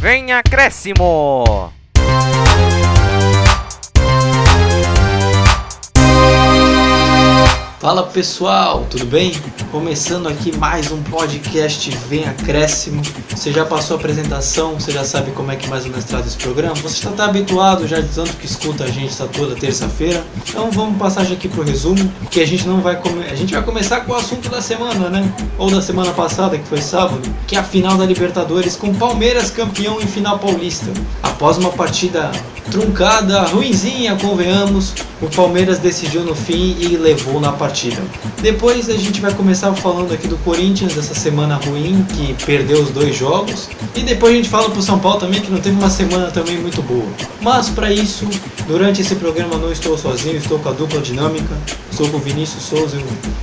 Vem acréscimo! Fala pessoal, tudo bem? Começando aqui mais um podcast Vem Acréscimo. Você já passou a apresentação, você já sabe como é que mais ou menos trata esse programa? Você está habituado já de tanto que escuta a gente tá toda terça-feira. Então vamos passar aqui pro resumo, que a gente não vai a gente vai começar com o assunto da semana, né? Ou da semana passada, que foi sábado, que é a final da Libertadores com Palmeiras campeão em final paulista. Após uma partida truncada, ruinzinha, convenhamos, o Palmeiras decidiu no fim e levou na partida. Depois a gente vai começar falando aqui do Corinthians, dessa semana ruim, que perdeu os dois jogos. E depois a gente fala pro São Paulo também, que não teve uma semana também muito boa. Mas para isso, durante esse programa não estou sozinho, estou com a dupla dinâmica. Estou com o Vinícius Souza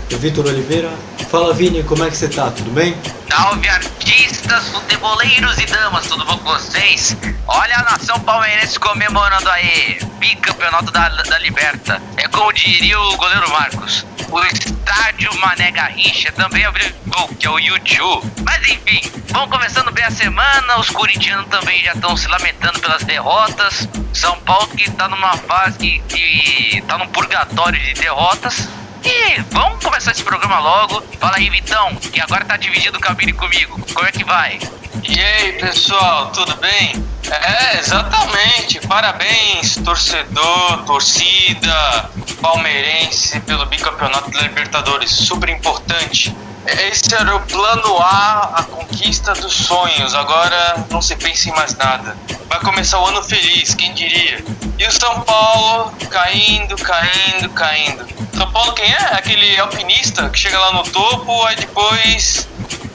e o Vitor Oliveira. Fala Vini, como é que você tá? Tudo bem? Salve artistas, futeboleiros e damas, tudo bom com vocês? Olha a nação palmeirense comemorando aí, bicampeonato da, da Liberta. É como diria o goleiro Marcos, o estádio Mané Garrincha também abriu gol, que é o YouTube. Mas enfim, vamos começando bem a semana, os corintianos também já estão se lamentando pelas derrotas. São Paulo que tá numa fase que, que tá num purgatório de derrotas. E vamos começar esse programa logo. Fala aí, Vitão, que agora tá dividindo o cabine comigo. Como é que vai? E aí, pessoal, tudo bem? É, exatamente. Parabéns, torcedor, torcida, palmeirense, pelo bicampeonato da Libertadores. Super importante. Esse era o plano A, a conquista dos sonhos. Agora não se pensa em mais nada. Vai começar o ano feliz, quem diria? E o São Paulo caindo, caindo, caindo. São Paulo quem é? Aquele alpinista que chega lá no topo, aí depois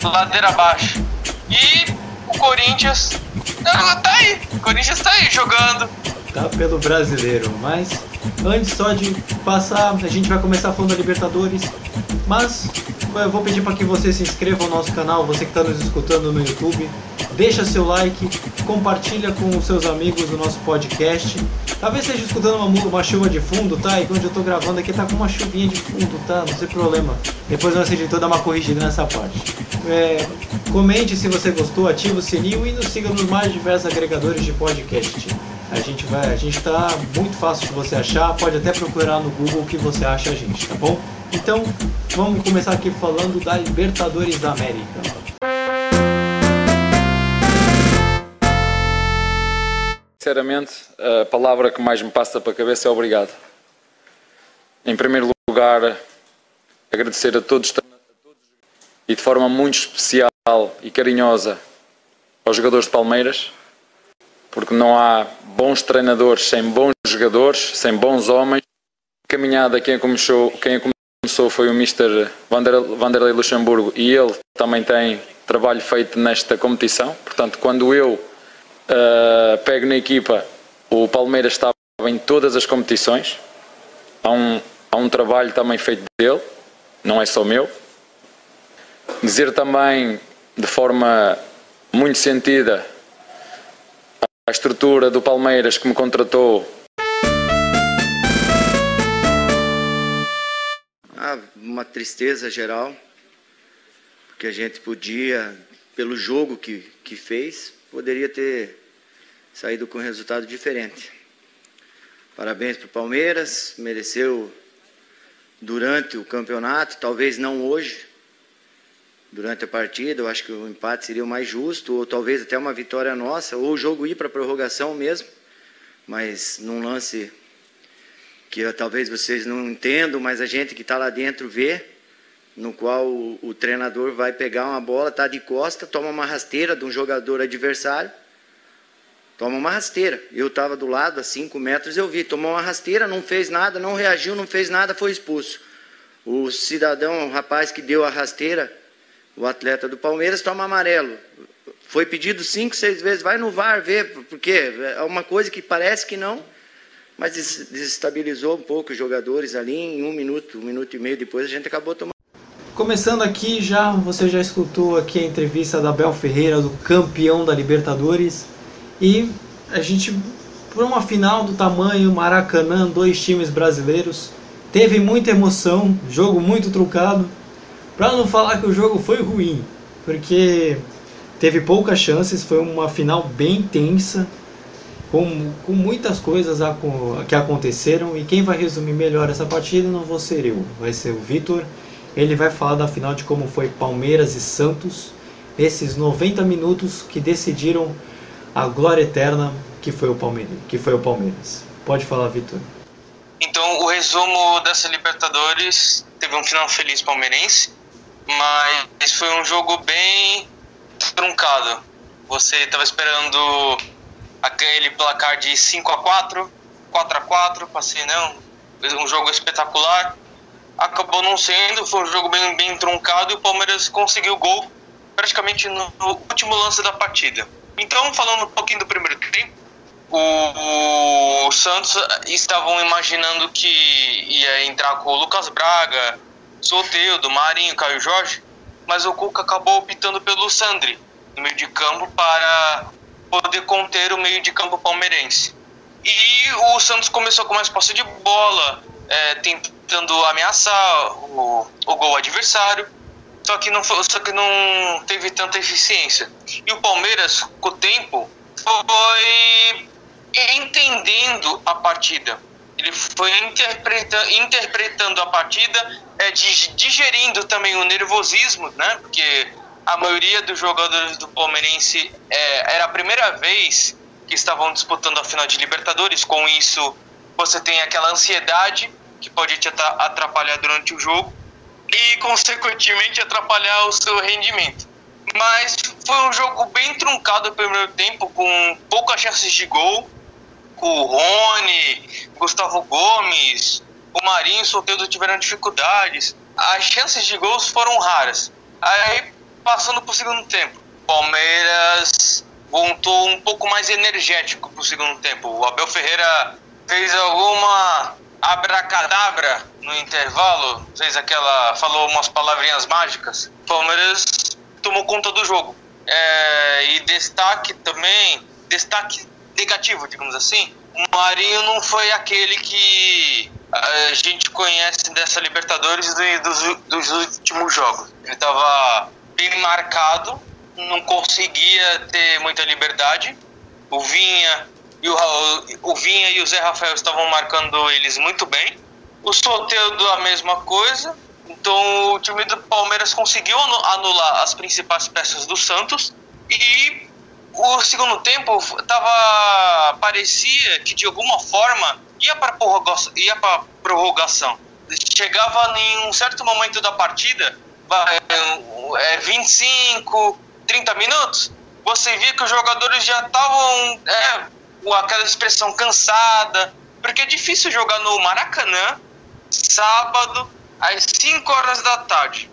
ladeira abaixo. E o Corinthians tá aí. O Corinthians tá aí jogando. Tá pelo brasileiro, mas antes só de passar, a gente vai começar falando da Libertadores. Mas eu vou pedir para que você se inscreva no nosso canal, você que está nos escutando no YouTube. Deixa seu like, compartilha com os seus amigos o nosso podcast. Talvez esteja escutando uma, uma chuva de fundo, tá? E onde eu tô gravando aqui tá com uma chuvinha de fundo, tá? Não tem problema. Depois nosso editor dá uma corrigida nessa parte. É, comente se você gostou, ativa o sininho e nos siga nos mais diversos agregadores de podcast. A gente vai, a gente tá muito fácil de você achar, pode até procurar no Google o que você acha a gente, tá bom? Então, vamos começar aqui falando da Libertadores da América. Sinceramente, a palavra que mais me passa para a cabeça é obrigado. Em primeiro lugar, agradecer a todos e de forma muito especial e carinhosa aos jogadores de Palmeiras, porque não há bons treinadores sem bons jogadores, sem bons homens. A caminhada, quem começou, quem começou foi o Mr. Vanderlei Luxemburgo e ele também tem trabalho feito nesta competição. Portanto, quando eu uh, pego na equipa, o Palmeiras estava em todas as competições. Há um, há um trabalho também feito dele, não é só meu. Dizer também de forma muito sentida a estrutura do Palmeiras que me contratou. Uma tristeza geral, porque a gente podia, pelo jogo que, que fez, poderia ter saído com um resultado diferente. Parabéns para o Palmeiras, mereceu durante o campeonato, talvez não hoje, durante a partida. Eu acho que o empate seria o mais justo, ou talvez até uma vitória nossa, ou o jogo ir para a prorrogação mesmo. Mas num lance que talvez vocês não entendam, mas a gente que está lá dentro vê, no qual o, o treinador vai pegar uma bola, está de costa, toma uma rasteira de um jogador adversário, toma uma rasteira. Eu estava do lado, a 5 metros, eu vi, tomou uma rasteira, não fez nada, não reagiu, não fez nada, foi expulso. O cidadão, o rapaz que deu a rasteira, o atleta do Palmeiras toma amarelo. Foi pedido cinco, seis vezes, vai no VAR ver, porque é uma coisa que parece que não, mas desestabilizou um pouco os jogadores ali em um minuto, um minuto e meio depois a gente acabou tomando. Começando aqui, já você já escutou aqui a entrevista da Bel Ferreira, do campeão da Libertadores, e a gente, por uma final do tamanho Maracanã, dois times brasileiros, teve muita emoção, jogo muito trucado, Pra não falar que o jogo foi ruim, porque teve poucas chances, foi uma final bem tensa, com, com muitas coisas a, que aconteceram. E quem vai resumir melhor essa partida não vou ser eu, vai ser o Vitor. Ele vai falar da final de como foi Palmeiras e Santos, esses 90 minutos que decidiram a glória eterna que foi o Palmeiras. Que foi o Palmeiras. Pode falar, Vitor. Então, o resumo dessa Libertadores teve um final feliz palmeirense, mas foi um jogo bem truncado. Você estava esperando aquele placar de 5 a 4 4 a 4 passei não, um jogo espetacular. Acabou não sendo, foi um jogo bem, bem truncado e o Palmeiras conseguiu o gol praticamente no, no último lance da partida. Então, falando um pouquinho do primeiro tempo, o, o Santos estavam imaginando que ia entrar com o Lucas Braga, Soteudo, Marinho, Caio Jorge, mas o Cuca acabou optando pelo Sandri no meio de campo para poder conter o meio de campo palmeirense. E o Santos começou com mais posse de bola, é, tentando ameaçar o, o gol adversário, só que, não foi, só que não teve tanta eficiência. E o Palmeiras, com o tempo, foi entendendo a partida. Ele foi interpreta, interpretando a partida, é, digerindo também o nervosismo, né? Porque a maioria dos jogadores do Palmeirense é, era a primeira vez que estavam disputando a final de Libertadores. Com isso, você tem aquela ansiedade que pode te atrapalhar durante o jogo e, consequentemente, atrapalhar o seu rendimento. Mas foi um jogo bem truncado no primeiro tempo, com poucas chances de gol o Rony, Gustavo Gomes, o Marinho e o Soteldo tiveram dificuldades. As chances de gols foram raras. Aí, passando para o segundo tempo, Palmeiras voltou um pouco mais energético para o segundo tempo. O Abel Ferreira fez alguma abracadabra no intervalo, fez aquela, falou umas palavrinhas mágicas. Palmeiras tomou conta do jogo. É, e destaque também, destaque negativo, digamos assim. O Marinho não foi aquele que a gente conhece dessa Libertadores dos, dos últimos jogos. Ele estava bem marcado, não conseguia ter muita liberdade. O Vinha e o, o Vinha e o Zé Rafael estavam marcando eles muito bem. O Soteldo a mesma coisa. Então o time do Palmeiras conseguiu anular as principais peças do Santos e o segundo tempo tava parecia que de alguma forma ia para prorrogação, ia para prorrogação. Chegava em um certo momento da partida, é, 25, 30 minutos, você via que os jogadores já estavam é, com aquela expressão cansada, porque é difícil jogar no Maracanã sábado às 5 horas da tarde.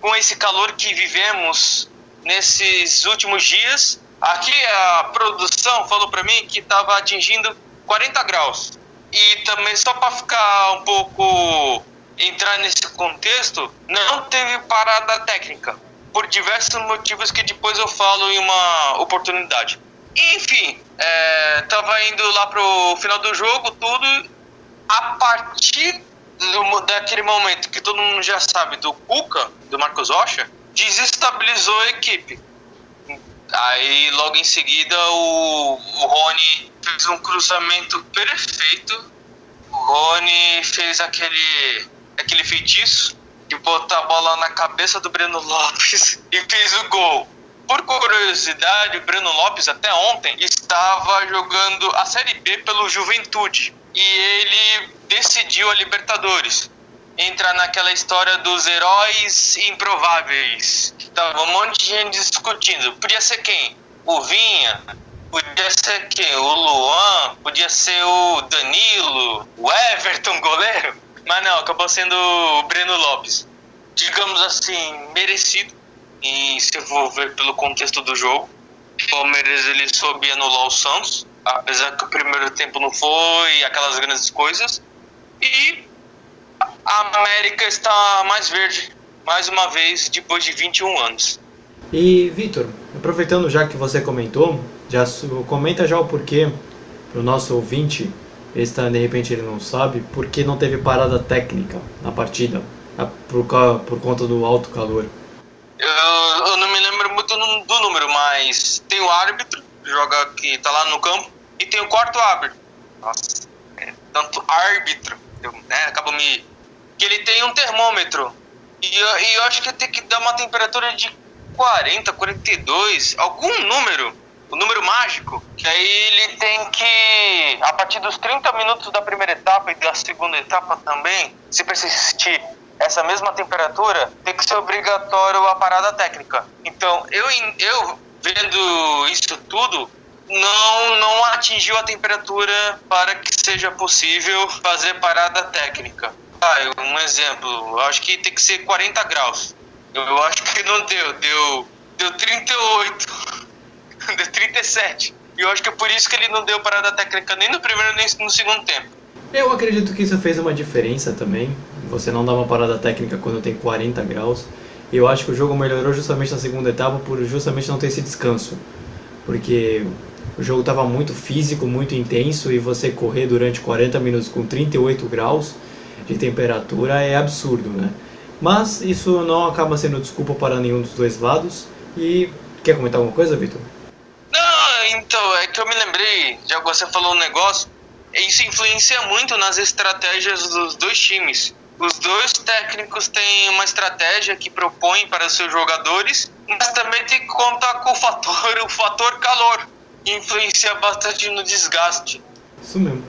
Com esse calor que vivemos nesses últimos dias. Aqui a produção falou para mim que estava atingindo 40 graus. E também só para ficar um pouco entrar nesse contexto, não teve parada técnica por diversos motivos que depois eu falo em uma oportunidade. Enfim, é, indo lá pro final do jogo, tudo. A partir do, daquele momento que todo mundo já sabe do Cuca, do Marcos Rocha, desestabilizou a equipe. Aí logo em seguida o, o Rony fez um cruzamento perfeito. O Rony fez aquele, aquele feitiço de botar a bola na cabeça do Breno Lopes e fez o gol. Por curiosidade, o Breno Lopes até ontem estava jogando a Série B pelo Juventude e ele decidiu a Libertadores entra naquela história dos heróis improváveis. Tava um monte de gente discutindo. Podia ser quem? O Vinha? Podia ser quem? O Luan? Podia ser o Danilo? O Everton, goleiro? Mas não, acabou sendo o Breno Lopes. Digamos assim, merecido. E se eu for ver pelo contexto do jogo, o Palmeiras ele soube anular o Santos, apesar que o primeiro tempo não foi aquelas grandes coisas. E a América está mais verde, mais uma vez, depois de 21 anos. E, Vitor, aproveitando já que você comentou, já comenta já o porquê para o nosso ouvinte, está, de repente ele não sabe, por que não teve parada técnica na partida. por, por conta do alto calor? Eu, eu não me lembro muito do número, mas tem o árbitro, joga que tá lá no campo, e tem o quarto árbitro. Nossa, é, tanto árbitro, né, acaba me. que ele tem um termômetro. E eu, e eu acho que tem que dar uma temperatura de 40, 42, algum número, o número mágico, que aí ele tem que, a partir dos 30 minutos da primeira etapa e da segunda etapa também, se persistir essa mesma temperatura, tem que ser obrigatório a parada técnica. Então, eu, eu vendo isso tudo, não, não atingiu a temperatura para que seja possível fazer parada técnica. Ah, um exemplo, acho que tem que ser 40 graus. Eu, eu acho que não deu, deu, deu 38, deu 37. E eu acho que é por isso que ele não deu parada técnica nem no primeiro nem no segundo tempo. Eu acredito que isso fez uma diferença também. Você não dá uma parada técnica quando tem 40 graus. E eu acho que o jogo melhorou justamente na segunda etapa por justamente não ter esse descanso. Porque o jogo estava muito físico, muito intenso e você correr durante 40 minutos com 38 graus de temperatura é absurdo, né? Mas isso não acaba sendo desculpa para nenhum dos dois lados. E quer comentar alguma coisa, Vitor? Então, é que eu me lembrei, já você falou um negócio, isso influencia muito nas estratégias dos dois times. Os dois técnicos têm uma estratégia que propõem para os seus jogadores, mas também tem que contar com o fator, o fator calor, que influencia bastante no desgaste. Isso mesmo.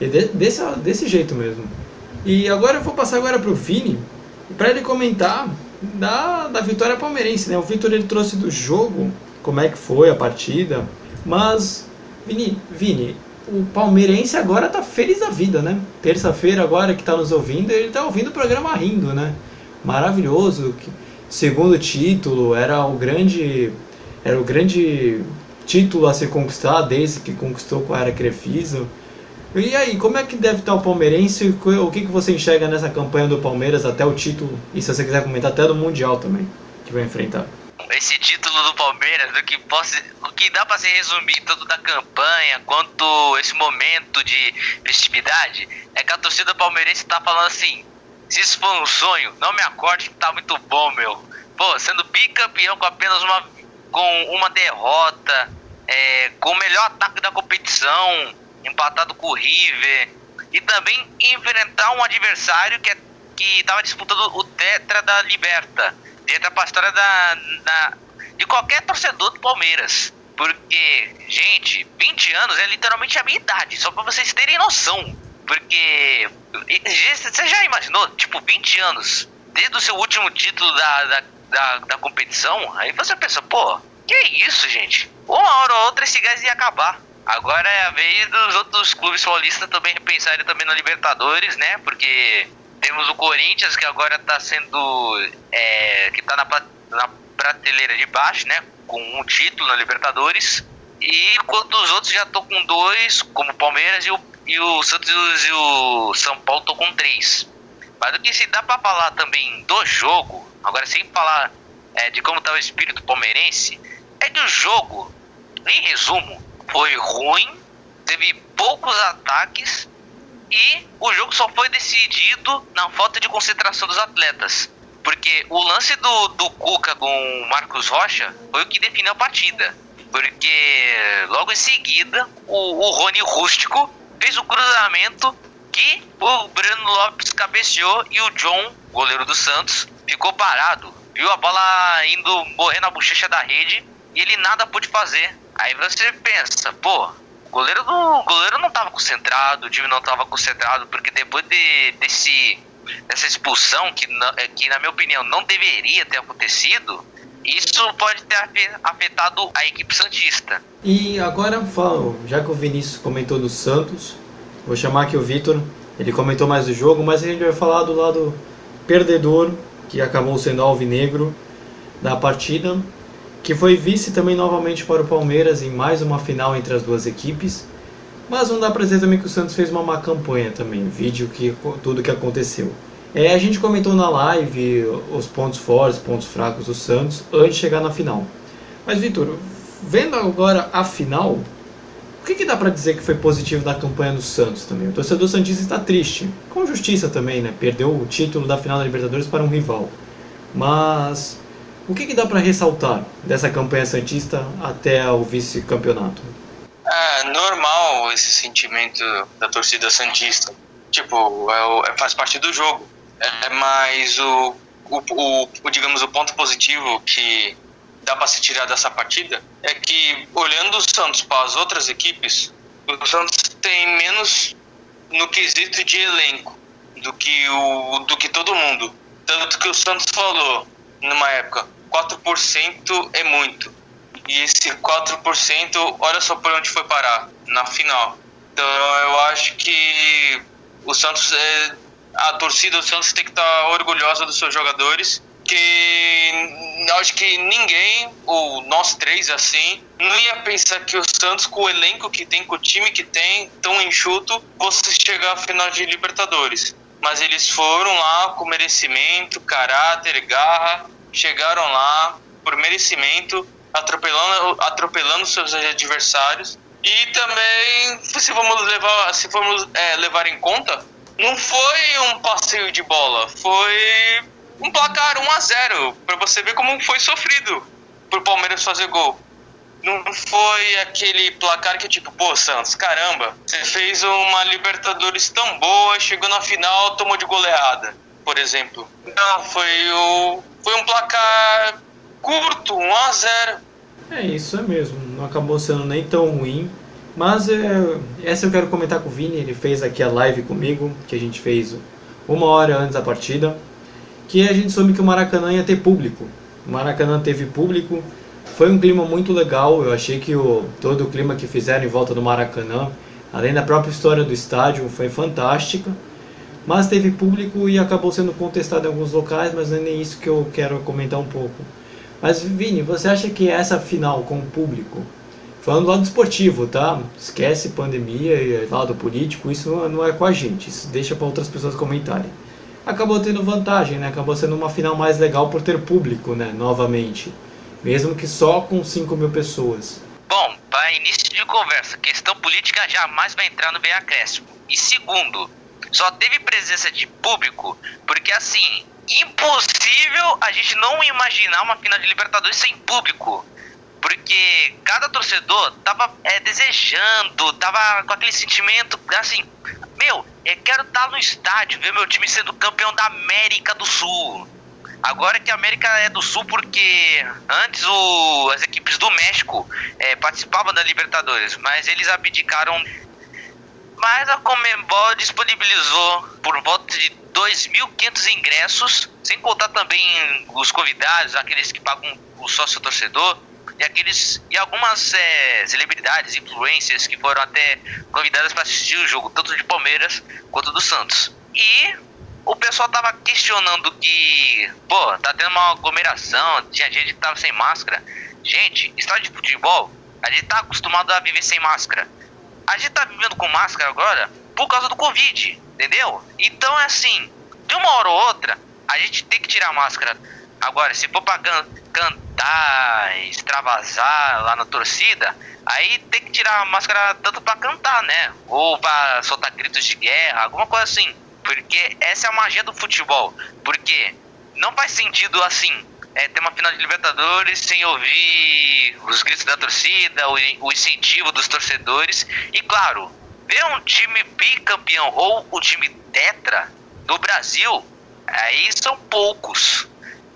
E de, desse, desse jeito mesmo. E agora eu vou passar agora para o Vini, para ele comentar da, da vitória palmeirense. Né? O Vitor ele trouxe do jogo, como é que foi a partida, mas, Vini, Vini o palmeirense agora tá feliz da vida, né? Terça-feira agora que tá nos ouvindo, ele tá ouvindo o programa rindo, né? Maravilhoso. Segundo título, era o grande era o grande título a ser conquistado desde que conquistou com a era Crefisa. E aí, como é que deve estar o palmeirense? O que, que você enxerga nessa campanha do Palmeiras até o título? E se você quiser comentar até do Mundial também, que vai enfrentar. Esse título do Palmeiras, do que, possa, o que dá para se resumir tanto da campanha quanto esse momento de festividade, é que a torcida palmeirense tá falando assim: se isso for um sonho, não me acorde que tá muito bom, meu. Pô, sendo bicampeão com apenas uma, com uma derrota, é, com o melhor ataque da competição empatado com o River, e também enfrentar um adversário que é, que estava disputando o Tetra da Liberta. Entra pra história da, da, de qualquer torcedor do Palmeiras. Porque, gente, 20 anos é literalmente a minha idade, só pra vocês terem noção. Porque você já imaginou, tipo, 20 anos, desde o seu último título da, da, da, da competição? Aí você pensa, pô, que isso, gente? Uma hora ou outra esse gás ia acabar. Agora é a vez dos outros clubes paulistas também repensarem também na Libertadores, né? Porque temos o Corinthians que agora está sendo. É, que está na, na prateleira de baixo, né? Com um título na Libertadores. E enquanto os outros já estão com dois, como o Palmeiras e o, e o Santos e o São Paulo estão com três. Mas o que se dá para falar também do jogo, agora sem falar é, de como está o espírito palmeirense, é que o jogo, em resumo, foi ruim, teve poucos ataques e o jogo só foi decidido na falta de concentração dos atletas. Porque o lance do, do Cuca com o Marcos Rocha foi o que definiu a partida. Porque logo em seguida o, o Rony Rústico fez o cruzamento que o Breno Lopes cabeceou e o John, goleiro do Santos, ficou parado. Viu a bola indo morrer na bochecha da rede e ele nada pôde fazer. Aí você pensa, pô, o goleiro, não, o goleiro não estava concentrado, o time não estava concentrado, porque depois de, desse, dessa expulsão, que, é, que na minha opinião não deveria ter acontecido, isso pode ter afetado a equipe Santista. E agora já que o Vinícius comentou do Santos, vou chamar aqui o Vitor, ele comentou mais do jogo, mas a gente vai falar do lado perdedor, que acabou sendo alvinegro da partida que foi vice também novamente para o Palmeiras em mais uma final entre as duas equipes. Mas não dá para dizer também que o Santos fez uma má campanha também, vídeo que tudo que aconteceu. É, a gente comentou na live os pontos fortes, pontos fracos do Santos antes de chegar na final. Mas Vitor, vendo agora a final, O que, que dá para dizer que foi positivo da campanha do Santos também? O torcedor Santista está triste, com justiça também, né? Perdeu o título da final da Libertadores para um rival. Mas o que, que dá para ressaltar dessa campanha Santista até o vice-campeonato? É normal esse sentimento da torcida Santista. Tipo, é, é, faz parte do jogo. É, mas o, o, o, o, digamos, o ponto positivo que dá para se tirar dessa partida é que, olhando o Santos para as outras equipes, o Santos tem menos no quesito de elenco do que, o, do que todo mundo. Tanto que o Santos falou, numa época, 4% é muito. E esse 4%, olha só por onde foi parar, na final. Então eu acho que o Santos, é, a torcida do Santos tem que estar orgulhosa dos seus jogadores que acho que ninguém, ou nós três assim, não ia pensar que o Santos, com o elenco que tem, com o time que tem, tão enxuto, fosse chegar à final de Libertadores. Mas eles foram lá com merecimento, caráter, garra, chegaram lá por merecimento, atropelando, atropelando seus adversários. E também, se vamos levar, se formos é, levar em conta, não foi um passeio de bola, foi um placar 1 a 0 para você ver como foi sofrido pro Palmeiras fazer gol. Não foi aquele placar que tipo, pô, Santos, caramba, você fez uma Libertadores tão boa, chegou na final, tomou de goleada, por exemplo. Não, foi o foi um placar curto, 1 a 0. É isso é mesmo, não acabou sendo nem tão ruim. Mas é, essa eu quero comentar com o Vini, ele fez aqui a live comigo, que a gente fez uma hora antes da partida que a gente soube que o Maracanã ia ter público. O Maracanã teve público, foi um clima muito legal. Eu achei que o, todo o clima que fizeram em volta do Maracanã, além da própria história do estádio, foi fantástica. Mas teve público e acabou sendo contestado em alguns locais, mas não é nem isso que eu quero comentar um pouco. Mas Vini, você acha que essa final com o público, falando do lado esportivo, tá? Esquece pandemia e lado político, isso não é com a gente, isso deixa para outras pessoas comentarem acabou tendo vantagem, né? Acabou sendo uma final mais legal por ter público, né? Novamente. Mesmo que só com 5 mil pessoas. Bom, para início de conversa, questão política jamais vai entrar no bem acréscimo. E segundo, só teve presença de público porque assim, impossível a gente não imaginar uma final de Libertadores sem público. Porque cada torcedor tava é, desejando, tava com aquele sentimento, assim, meu, eu quero estar no estádio, ver meu time sendo campeão da América do Sul. Agora que a América é do Sul, porque antes o, as equipes do México é, participavam da Libertadores, mas eles abdicaram. Mas a Comembol disponibilizou por volta de 2.500 ingressos, sem contar também os convidados, aqueles que pagam o sócio torcedor e aqueles e algumas é, celebridades, influencers que foram até convidadas para assistir o jogo, tanto de Palmeiras quanto do Santos. E o pessoal tava questionando que, pô, tá tendo uma aglomeração, tinha gente que tava sem máscara. Gente, estádio de futebol, a gente tá acostumado a viver sem máscara. A gente tá vivendo com máscara agora por causa do Covid, entendeu? Então é assim, de uma hora ou outra, a gente tem que tirar a máscara. Agora, se for pra cantar, extravasar lá na torcida, aí tem que tirar a máscara tanto para cantar, né? Ou para soltar gritos de guerra, alguma coisa assim. Porque essa é a magia do futebol. Porque não faz sentido assim. É, ter uma final de Libertadores sem ouvir os gritos da torcida, o, o incentivo dos torcedores. E claro, ver um time bicampeão ou o time tetra do Brasil, aí são poucos.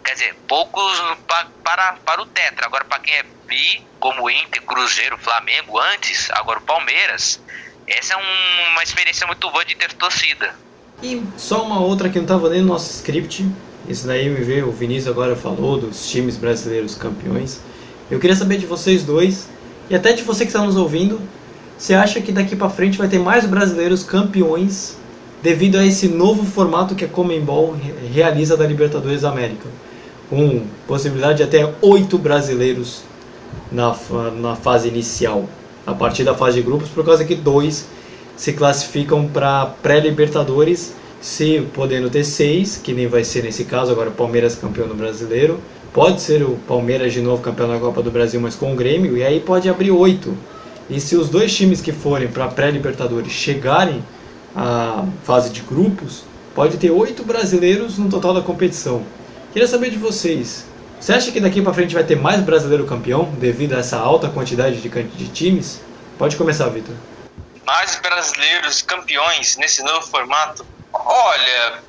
Quer dizer, poucos pa, para, para o Tetra. Agora, para quem é bi, como Inter, Cruzeiro, Flamengo, antes, agora o Palmeiras, essa é um, uma experiência muito boa de ter torcida. E só uma outra que não estava nem no nosso script. Isso daí me veio, o Vinícius agora falou dos times brasileiros campeões. Eu queria saber de vocês dois, e até de você que está nos ouvindo, você acha que daqui para frente vai ter mais brasileiros campeões devido a esse novo formato que a Comembol realiza da Libertadores América? com possibilidade de até oito brasileiros na, na fase inicial, a partir da fase de grupos, por causa que dois se classificam para pré-Libertadores, se podendo ter seis, que nem vai ser nesse caso, agora o Palmeiras campeão do brasileiro, pode ser o Palmeiras de novo campeão da Copa do Brasil, mas com o Grêmio, e aí pode abrir oito. E se os dois times que forem para a pré-Libertadores chegarem à fase de grupos, pode ter oito brasileiros no total da competição. Queria saber de vocês. Você acha que daqui para frente vai ter mais brasileiro campeão devido a essa alta quantidade de, de times? Pode começar, Vitor. Mais brasileiros campeões nesse novo formato? Olha,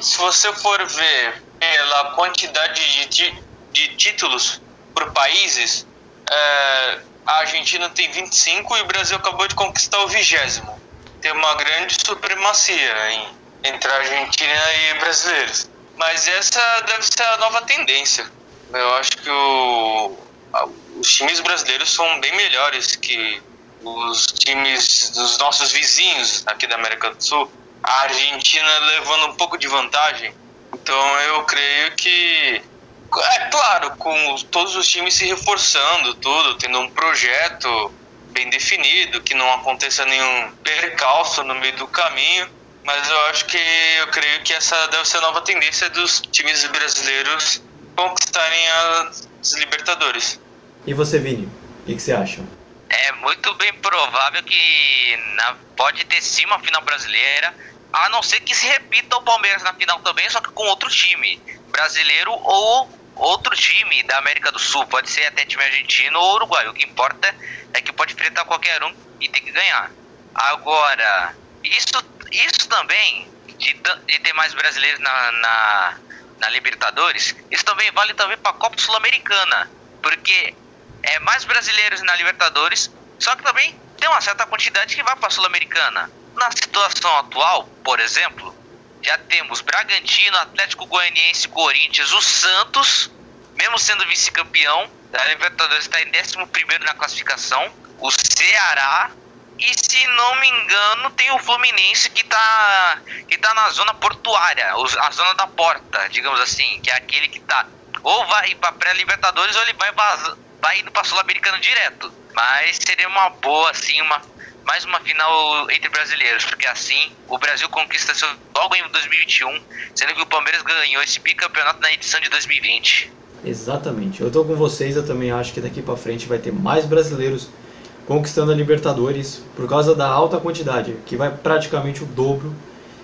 se você for ver pela quantidade de, de títulos por países, é, a Argentina tem 25 e o Brasil acabou de conquistar o vigésimo. Tem uma grande supremacia em, entre a Argentina e brasileiros. Mas essa deve ser a nova tendência. Eu acho que o, os times brasileiros são bem melhores que os times dos nossos vizinhos aqui da América do Sul. A Argentina levando um pouco de vantagem. Então eu creio que é claro, com todos os times se reforçando, tudo, tendo um projeto bem definido, que não aconteça nenhum percalço no meio do caminho. Mas eu acho que eu creio que essa deve ser a nova tendência dos times brasileiros conquistarem as Libertadores. E você, Vini, o que, que, você acha? É muito bem provável que na, pode ter sim uma final brasileira, a não ser que se repita o Palmeiras na final também, só que com outro time, brasileiro ou outro time da América do Sul, pode ser até time argentino ou uruguaio. O que importa é que pode enfrentar qualquer um e tem que ganhar. Agora, isso, isso também, de, de ter mais brasileiros na, na na Libertadores, isso também vale também para a Copa Sul-Americana, porque é mais brasileiros na Libertadores, só que também tem uma certa quantidade que vai para a Sul-Americana. Na situação atual, por exemplo, já temos Bragantino, Atlético Goianiense, Corinthians, o Santos, mesmo sendo vice-campeão da Libertadores, está em 11 na classificação, o Ceará e se não me engano, tem o Fluminense que tá, que tá na zona portuária, a zona da porta, digamos assim, que é aquele que tá ou vai para pré-Libertadores ou ele vai, vai indo para Sul-Americano direto. Mas seria uma boa, assim, uma, mais uma final entre brasileiros, porque assim o Brasil conquista seu logo em 2021, sendo que o Palmeiras ganhou esse bicampeonato na edição de 2020. Exatamente. Eu tô com vocês, eu também acho que daqui para frente vai ter mais brasileiros conquistando a Libertadores por causa da alta quantidade, que vai praticamente o dobro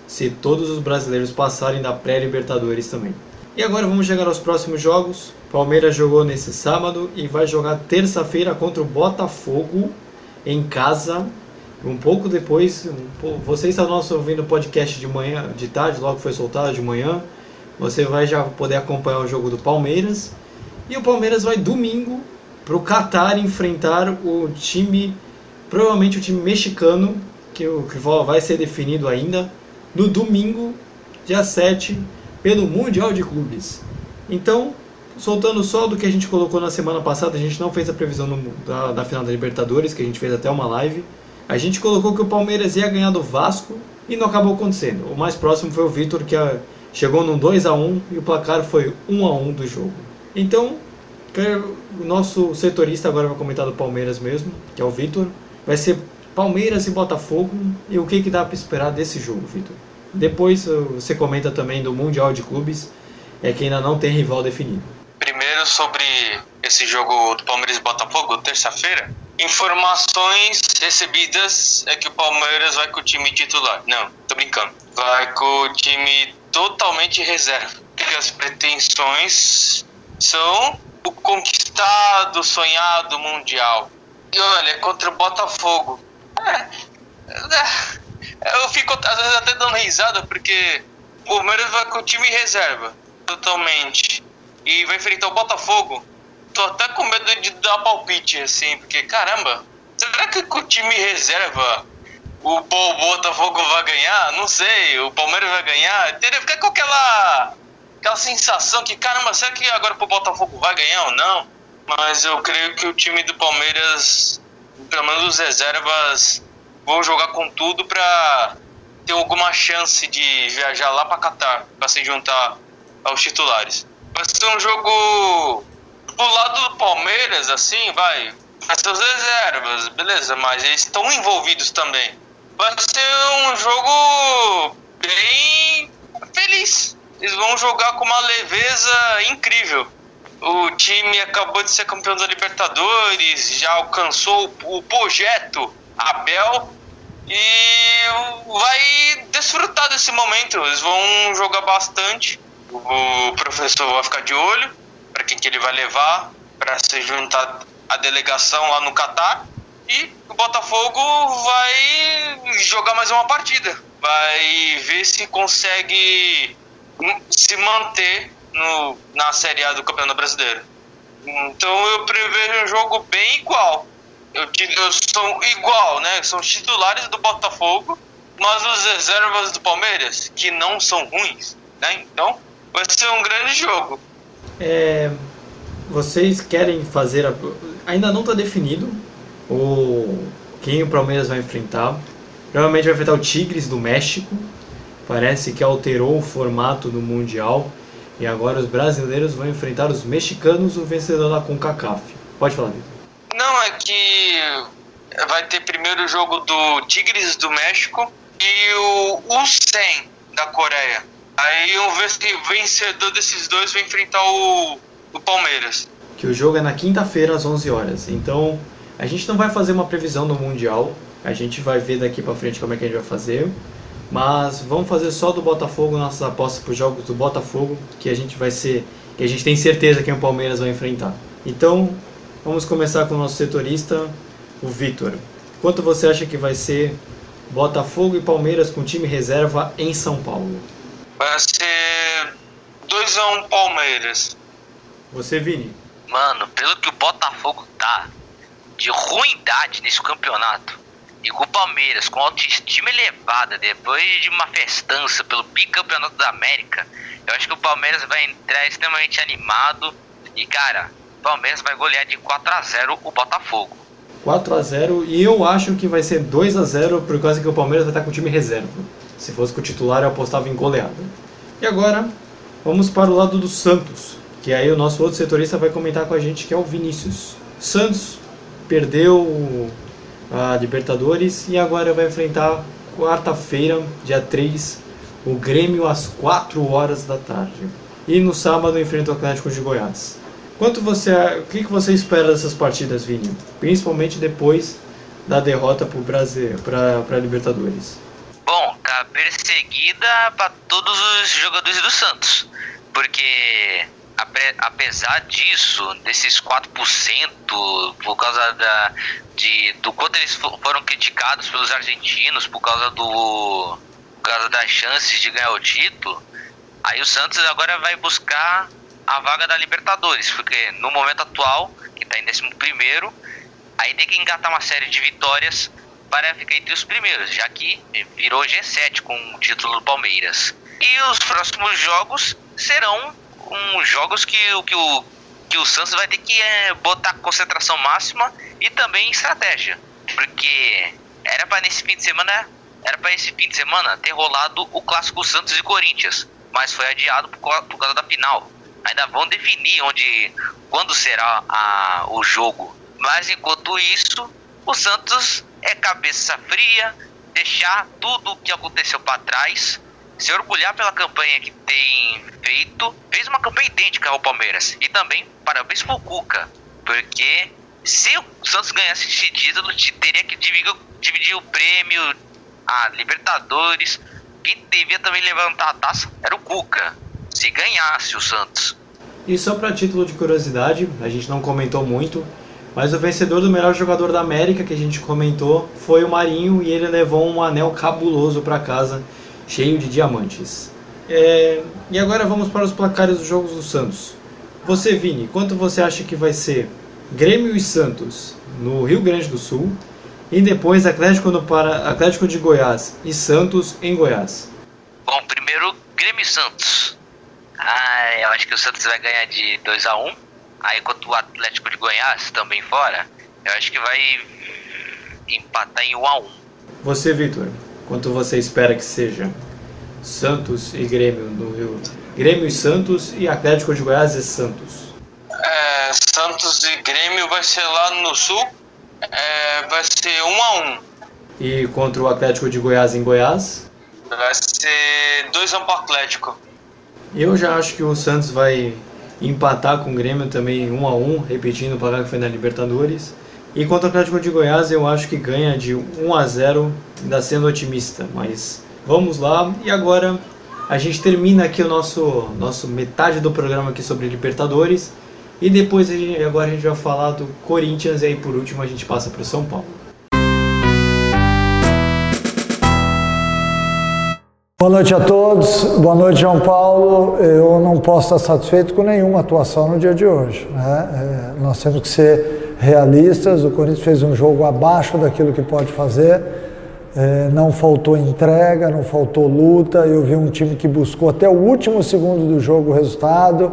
se todos os brasileiros passarem da pré-Libertadores também. E agora vamos chegar aos próximos jogos. Palmeiras jogou nesse sábado e vai jogar terça-feira contra o Botafogo em casa. Um pouco depois, você está nosso ouvindo o podcast de manhã, de tarde, logo foi soltado de manhã. Você vai já poder acompanhar o jogo do Palmeiras. E o Palmeiras vai domingo para o Qatar enfrentar o time, provavelmente o time mexicano, que, que vai ser definido ainda, no domingo, dia 7, pelo Mundial de Clubes. Então, soltando só do que a gente colocou na semana passada, a gente não fez a previsão no, da, da final da Libertadores, que a gente fez até uma live. A gente colocou que o Palmeiras ia ganhar do Vasco e não acabou acontecendo. O mais próximo foi o Vitor, que a, chegou num 2 a 1 e o placar foi 1 a 1 do jogo. Então, o nosso setorista agora vai comentar do Palmeiras mesmo, que é o Vitor. Vai ser Palmeiras e Botafogo. E o que, que dá para esperar desse jogo, Vitor? Depois você comenta também do Mundial de Clubes, é que ainda não tem rival definido. Primeiro sobre esse jogo do Palmeiras e Botafogo, terça-feira. Informações recebidas é que o Palmeiras vai com o time titular. Não, tô brincando. Vai com o time totalmente reserva. Porque as pretensões são o conquistado, sonhado mundial. E olha, contra o Botafogo. É, é, eu fico às vezes até dando risada porque o Palmeiras vai com o time reserva, totalmente. E vai enfrentar o Botafogo. Tô até com medo de dar palpite, assim, porque caramba, será que o time reserva o Botafogo vai ganhar? Não sei, o Palmeiras vai ganhar. Entendeu? Fica com aquela aquela sensação que, caramba, será que agora o Botafogo vai ganhar ou não? Mas eu creio que o time do Palmeiras, pelo menos os reservas, vão jogar com tudo para ter alguma chance de viajar lá para Catar, para se juntar aos titulares. Vai ser um jogo pro lado do Palmeiras, assim, vai. Ser os reservas, beleza, mas eles estão envolvidos também. Vai ser um jogo bem feliz eles vão jogar com uma leveza incrível. O time acabou de ser campeão da Libertadores, já alcançou o projeto Abel e vai desfrutar desse momento. Eles vão jogar bastante. O professor vai ficar de olho para quem que ele vai levar para se juntar à delegação lá no Catar. E o Botafogo vai jogar mais uma partida. Vai ver se consegue se manter no, na Série A do Campeonato Brasileiro. Então eu prevejo um jogo bem igual. Eu, eu sou igual, né? São titulares do Botafogo, mas os reservas do Palmeiras, que não são ruins, né? Então vai ser um grande jogo. É, vocês querem fazer. A, ainda não está definido o quem o Palmeiras vai enfrentar. Provavelmente vai enfrentar o Tigres do México. Parece que alterou o formato do Mundial. E agora os brasileiros vão enfrentar os mexicanos, o vencedor da CONCACAF. Pode falar, Vitor. Não, é que vai ter primeiro o jogo do Tigres do México e o U100 da Coreia. Aí o vencedor desses dois vai enfrentar o, o Palmeiras. Que o jogo é na quinta-feira às 11 horas. Então, a gente não vai fazer uma previsão do Mundial. A gente vai ver daqui para frente como é que a gente vai fazer. Mas vamos fazer só do Botafogo nossas apostas para os jogos do Botafogo, que a gente vai ser, que a gente tem certeza que o Palmeiras vai enfrentar. Então, vamos começar com o nosso setorista, o Vitor. Quanto você acha que vai ser Botafogo e Palmeiras com time reserva em São Paulo? Vai ser 2 a 1 um Palmeiras. Você, Vini? Mano, pelo que o Botafogo tá de ruindade nesse campeonato, e com o Palmeiras, com autoestima elevada, depois de uma festança pelo bicampeonato da América, eu acho que o Palmeiras vai entrar extremamente animado. E, cara, o Palmeiras vai golear de 4 a 0 o Botafogo. 4 a 0 e eu acho que vai ser 2 a 0 por causa que o Palmeiras vai estar com o time reserva. Se fosse com o titular, eu apostava em goleada. E agora, vamos para o lado do Santos, que aí o nosso outro setorista vai comentar com a gente, que é o Vinícius. Santos perdeu a Libertadores e agora vai enfrentar quarta-feira, dia 3, o Grêmio às 4 horas da tarde. E no sábado enfrenta o Atlético de Goiás. Quanto você, o que você espera dessas partidas, Vini? Principalmente depois da derrota para a Libertadores. Bom, tá perseguida para todos os jogadores do Santos, porque apesar disso, desses 4%, por causa da, de, do quanto eles foram criticados pelos argentinos por causa do por causa das chances de ganhar o título, aí o Santos agora vai buscar a vaga da Libertadores, porque no momento atual, que está em 11 primeiro, aí tem que engatar uma série de vitórias para ficar entre os primeiros, já que virou G7 com o título do Palmeiras. E os próximos jogos serão um, jogos que, que, o, que o Santos vai ter que é, botar concentração máxima e também estratégia. Porque era para nesse fim de semana, era para esse fim de semana ter rolado o clássico Santos e Corinthians, mas foi adiado por, por causa da final. Ainda vão definir onde, quando será a, o jogo. Mas enquanto isso, o Santos é cabeça fria, deixar tudo o que aconteceu para trás se orgulhar pela campanha que tem feito, fez uma campanha idêntica ao Palmeiras. E também parabéns pro Cuca, porque se o Santos ganhasse esse título, teria que dividir, dividir o prêmio, a Libertadores. Quem devia também levantar a taça era o Cuca, se ganhasse o Santos. E só para título de curiosidade, a gente não comentou muito, mas o vencedor do melhor jogador da América que a gente comentou foi o Marinho e ele levou um anel cabuloso para casa cheio de diamantes. É, e agora vamos para os placares dos jogos do Santos. Você, Vini, quanto você acha que vai ser Grêmio e Santos no Rio Grande do Sul e depois Atlético, no para, Atlético de Goiás e Santos em Goiás? Bom, primeiro Grêmio e Santos. Ah, eu acho que o Santos vai ganhar de 2 a 1 um. Aí quanto o Atlético de Goiás também fora, eu acho que vai empatar em 1 um a 1 um. Você, Vitor? quanto você espera que seja Santos e Grêmio no Rio? Grêmio e Santos e Atlético de Goiás e Santos. É, Santos e Grêmio vai ser lá no Sul. É, vai ser um a um. E contra o Atlético de Goiás em Goiás? Vai ser 2 a 1 um para Atlético. Eu já acho que o Santos vai empatar com o Grêmio também 1 a 1 repetindo o placar que foi na Libertadores. E contra o Atlético de Goiás eu acho que ganha de 1 a 0 ainda sendo otimista, mas vamos lá. E agora a gente termina aqui o nosso, nosso metade do programa aqui sobre Libertadores. E depois a gente, agora a gente vai falar do Corinthians e aí por último a gente passa para o São Paulo. Boa noite a todos, boa noite João Paulo. Eu não posso estar satisfeito com nenhuma atuação no dia de hoje. Né? É, nós temos que ser realistas. O Corinthians fez um jogo abaixo daquilo que pode fazer. É, não faltou entrega, não faltou luta. Eu vi um time que buscou até o último segundo do jogo o resultado,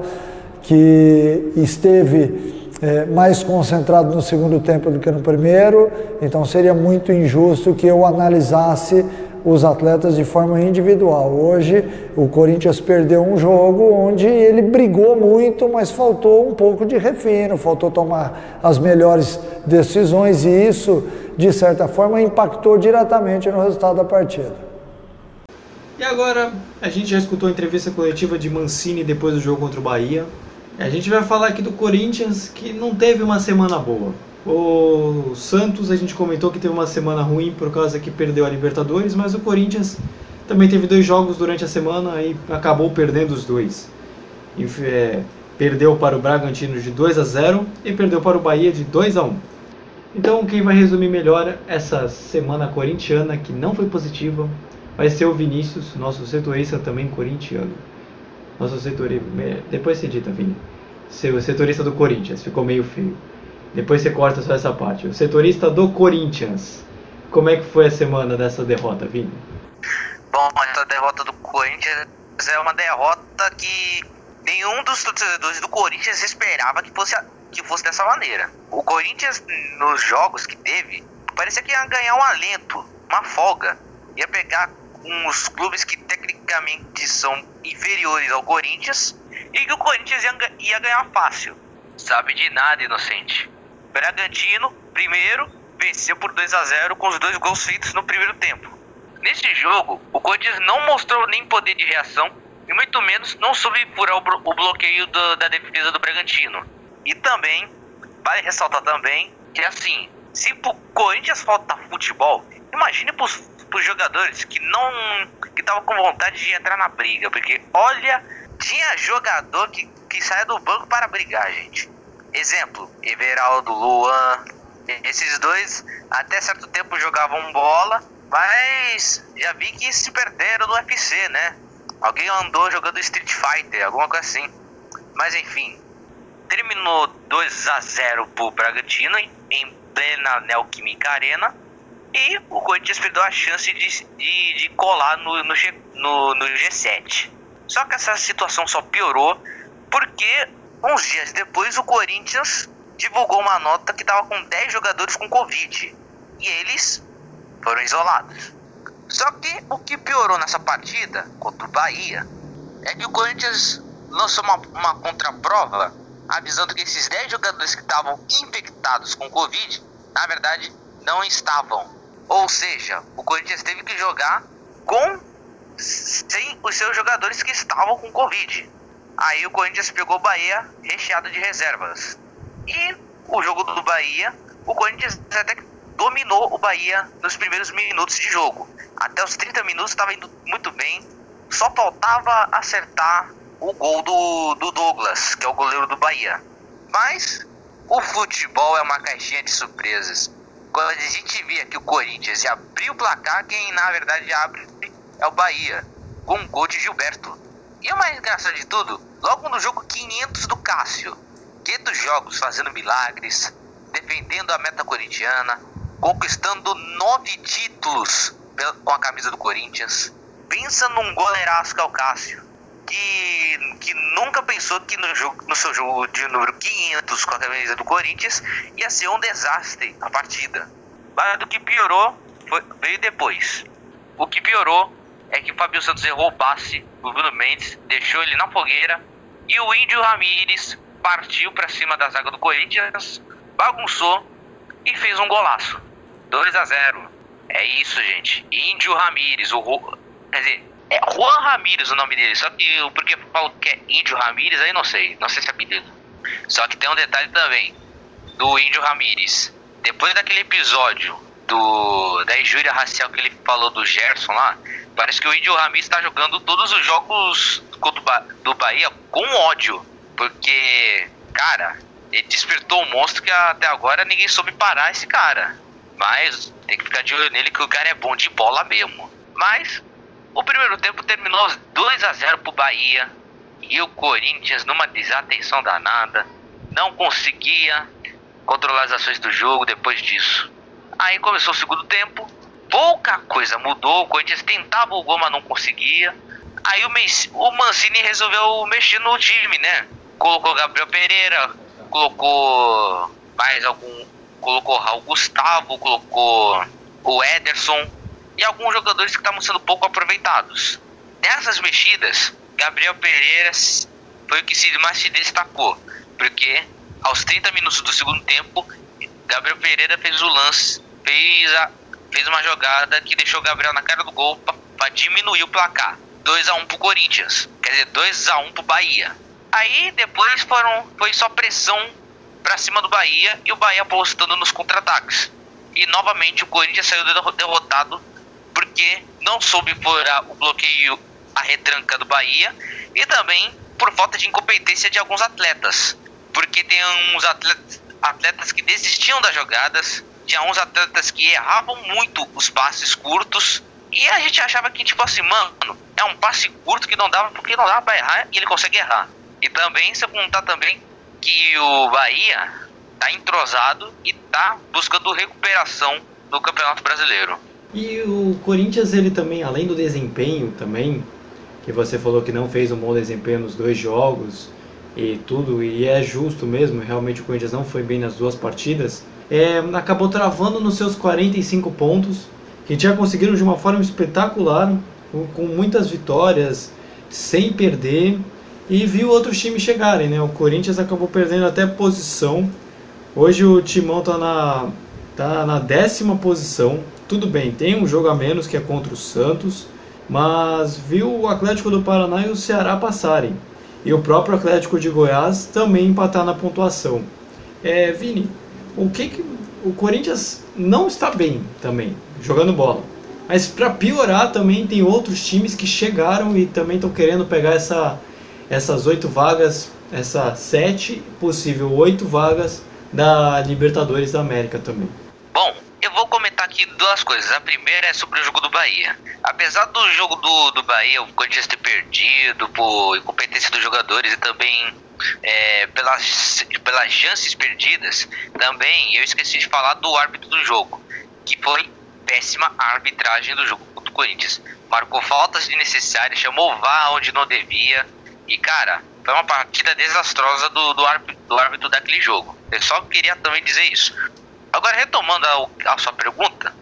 que esteve é, mais concentrado no segundo tempo do que no primeiro. Então seria muito injusto que eu analisasse os atletas de forma individual. Hoje o Corinthians perdeu um jogo onde ele brigou muito, mas faltou um pouco de refino, faltou tomar as melhores decisões e isso, de certa forma, impactou diretamente no resultado da partida. E agora a gente já escutou a entrevista coletiva de Mancini depois do jogo contra o Bahia. A gente vai falar aqui do Corinthians que não teve uma semana boa. O Santos a gente comentou que teve uma semana ruim por causa que perdeu a Libertadores, mas o Corinthians também teve dois jogos durante a semana e acabou perdendo os dois. E, é, perdeu para o Bragantino de 2 a 0 e perdeu para o Bahia de 2 a 1. Então quem vai resumir melhor essa semana corintiana que não foi positiva vai ser o Vinícius, nosso setorista também corintiano. Nosso setorista, depois você dita, Vini. Seu setorista do Corinthians, ficou meio feio. Depois você corta só essa parte. O setorista do Corinthians. Como é que foi a semana dessa derrota, Vini? Bom, essa derrota do Corinthians é uma derrota que nenhum dos torcedores do Corinthians esperava que fosse, que fosse dessa maneira. O Corinthians, nos jogos que teve, parecia que ia ganhar um alento, uma folga. Ia pegar uns clubes que tecnicamente são inferiores ao Corinthians e que o Corinthians ia, ia ganhar fácil. Sabe de nada, inocente. Bragantino, primeiro, venceu por 2 a 0 com os dois gols feitos no primeiro tempo. Nesse jogo, o Corinthians não mostrou nem poder de reação e muito menos não soube furar o, bloqueio do, da defesa do Bragantino. E também, vale ressaltar também que assim, se pro Corinthians falta futebol, imagine pros, pros jogadores que não que estavam com vontade de entrar na briga, porque olha, tinha jogador que, que saia do banco para brigar, gente. Exemplo, Everaldo, Luan, esses dois até certo tempo jogavam bola, mas já vi que se perderam no UFC, né? Alguém andou jogando Street Fighter, alguma coisa assim. Mas enfim, terminou 2 a 0 pro Bragantino em plena Neoquímica Arena. E o Corinthians perdeu a chance de, de, de colar no, no, G, no, no G7. Só que essa situação só piorou porque Uns dias depois, o Corinthians divulgou uma nota que estava com 10 jogadores com Covid. E eles foram isolados. Só que o que piorou nessa partida contra o Bahia é que o Corinthians lançou uma, uma contraprova avisando que esses 10 jogadores que estavam infectados com Covid, na verdade, não estavam. Ou seja, o Corinthians teve que jogar com sem os seus jogadores que estavam com Covid. Aí o Corinthians pegou o Bahia recheado de reservas. E o jogo do Bahia, o Corinthians até que dominou o Bahia nos primeiros minutos de jogo. Até os 30 minutos estava indo muito bem. Só faltava acertar o gol do, do Douglas, que é o goleiro do Bahia. Mas o futebol é uma caixinha de surpresas. Quando a gente via que o Corinthians abriu o placar, quem na verdade abre é o Bahia, com um gol de Gilberto. E o mais engraçado de tudo, logo no jogo 500 do Cássio, 500 jogos fazendo milagres, defendendo a meta corintiana, conquistando nove títulos com a camisa do Corinthians. Pensa num goleiraço que é o Cássio, que, que nunca pensou que no, jogo, no seu jogo de número 500 com a camisa do Corinthians ia ser um desastre a partida. Mas o que piorou foi, veio depois. O que piorou é que o Fabio Santos errou o passe do Bruno Mendes, deixou ele na fogueira e o Índio Ramírez partiu para cima da zaga do Corinthians, bagunçou e fez um golaço. 2 a 0. É isso, gente. Índio Ramírez, o quer dizer, É Juan Ramírez o nome dele, só que eu falo que é Índio Ramírez, aí não sei, não sei se é apelido. Só que tem um detalhe também do Índio Ramírez. Depois daquele episódio do da injúria racial que ele falou do Gerson lá, parece que o Índio Ramírez está jogando todos os jogos do Bahia com ódio, porque, cara, ele despertou um monstro que até agora ninguém soube parar esse cara. Mas tem que ficar de olho nele que o cara é bom de bola mesmo. Mas o primeiro tempo terminou 2 a 0 pro Bahia e o Corinthians numa desatenção danada, não conseguia controlar as ações do jogo depois disso. Aí começou o segundo tempo, pouca coisa mudou, o Corinthians tentava o gol, mas não conseguia. Aí o, o Mancini resolveu mexer no time, né? Colocou Gabriel Pereira, colocou mais algum. Colocou Raul Gustavo, colocou o Ederson e alguns jogadores que estavam sendo pouco aproveitados. Nessas mexidas, Gabriel Pereira foi o que mais se destacou, porque aos 30 minutos do segundo tempo, Gabriel Pereira fez o lance, fez, a, fez uma jogada que deixou o Gabriel na cara do gol para diminuir o placar. 2 a 1 pro Corinthians, quer dizer, 2 a 1 pro Bahia. Aí depois foram foi só pressão para cima do Bahia e o Bahia apostando nos contra-ataques. E novamente o Corinthians saiu derrotado porque não soube furar o bloqueio, a retranca do Bahia e também por falta de incompetência de alguns atletas. Porque tem uns atletas, atletas que desistiam das jogadas, tinha uns atletas que erravam muito os passes curtos e a gente achava que, tipo assim, mano, é um passe curto que não dava porque não dava pra errar e ele consegue errar. E também, se eu contar também que o Bahia tá entrosado e tá buscando recuperação no Campeonato Brasileiro. E o Corinthians, ele também, além do desempenho também, que você falou que não fez um bom desempenho nos dois jogos e tudo, e é justo mesmo, realmente o Corinthians não foi bem nas duas partidas, é, acabou travando nos seus 45 pontos, que já conseguiram de uma forma espetacular, com, com muitas vitórias, sem perder, e viu outros times chegarem, né? O Corinthians acabou perdendo até posição. Hoje o Timão está na, tá na décima posição, tudo bem, tem um jogo a menos que é contra o Santos, mas viu o Atlético do Paraná e o Ceará passarem. E o próprio Atlético de Goiás também empatar na pontuação. É, Vini, o que, que o Corinthians não está bem também, jogando bola. Mas para piorar também tem outros times que chegaram e também estão querendo pegar essa, essas oito vagas, essas sete, possível oito vagas da Libertadores da América também. Bom, eu vou comentar aqui duas coisas. A primeira é sobre o jogo do Bahia. Apesar do jogo do, do Bahia, o Corinthians ter perdido por incompetência dos jogadores e também é, pelas, pelas chances perdidas, também eu esqueci de falar do árbitro do jogo, que foi péssima arbitragem do jogo do Corinthians. Marcou faltas desnecessárias, chamou VAR onde não devia. E cara, foi uma partida desastrosa do, do, árbitro, do árbitro daquele jogo. Eu só queria também dizer isso. Agora, retomando a, a sua pergunta,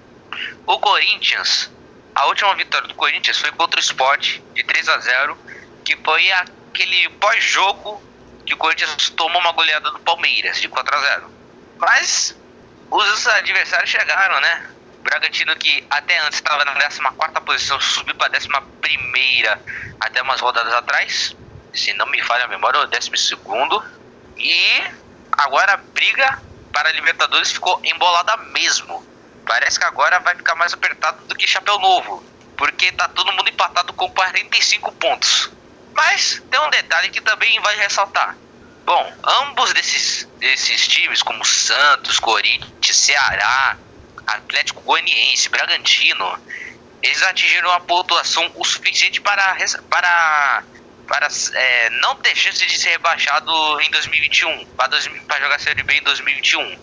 o Corinthians, a última vitória do Corinthians foi contra o Sport, de 3 a 0 que foi aquele pós-jogo que o Corinthians tomou uma goleada do Palmeiras, de 4 a 0 Mas os adversários chegaram, né? Bragantino, que até antes estava na 14 posição, subiu para a 11 até umas rodadas atrás. Se não me falha a memória, o 12. E agora briga para a Libertadores ficou embolada mesmo. Parece que agora vai ficar mais apertado do que Chapéu Novo, porque tá todo mundo empatado com 45 pontos. Mas tem um detalhe que também vai ressaltar. Bom, ambos desses, desses times, como Santos, Corinthians, Ceará, Atlético Goianiense, Bragantino, eles atingiram a pontuação o suficiente para, para para é, não ter chance de ser rebaixado em 2021, para jogar Série B em 2021.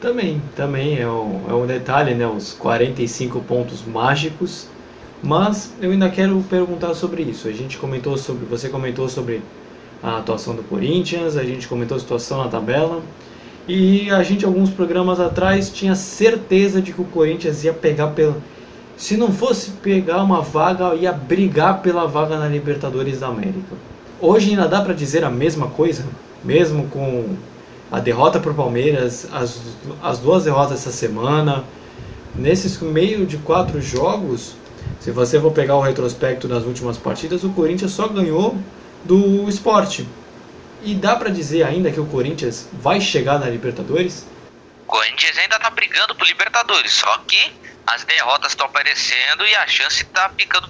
Também, também é um, é um detalhe, né? Os 45 pontos mágicos. Mas eu ainda quero perguntar sobre isso. A gente comentou sobre, você comentou sobre a atuação do Corinthians, a gente comentou a situação na tabela. E a gente, alguns programas atrás, tinha certeza de que o Corinthians ia pegar pelo se não fosse pegar uma vaga, ia brigar pela vaga na Libertadores da América. Hoje ainda dá para dizer a mesma coisa, mesmo com a derrota para o Palmeiras, as, as duas derrotas essa semana. Nesses meio de quatro jogos, Se você for pegar o retrospecto das últimas partidas, o Corinthians só ganhou do esporte. E dá para dizer ainda que o Corinthians vai chegar na Libertadores? O Corinthians ainda tá brigando pro Libertadores, só que as derrotas estão aparecendo e a chance tá ficando.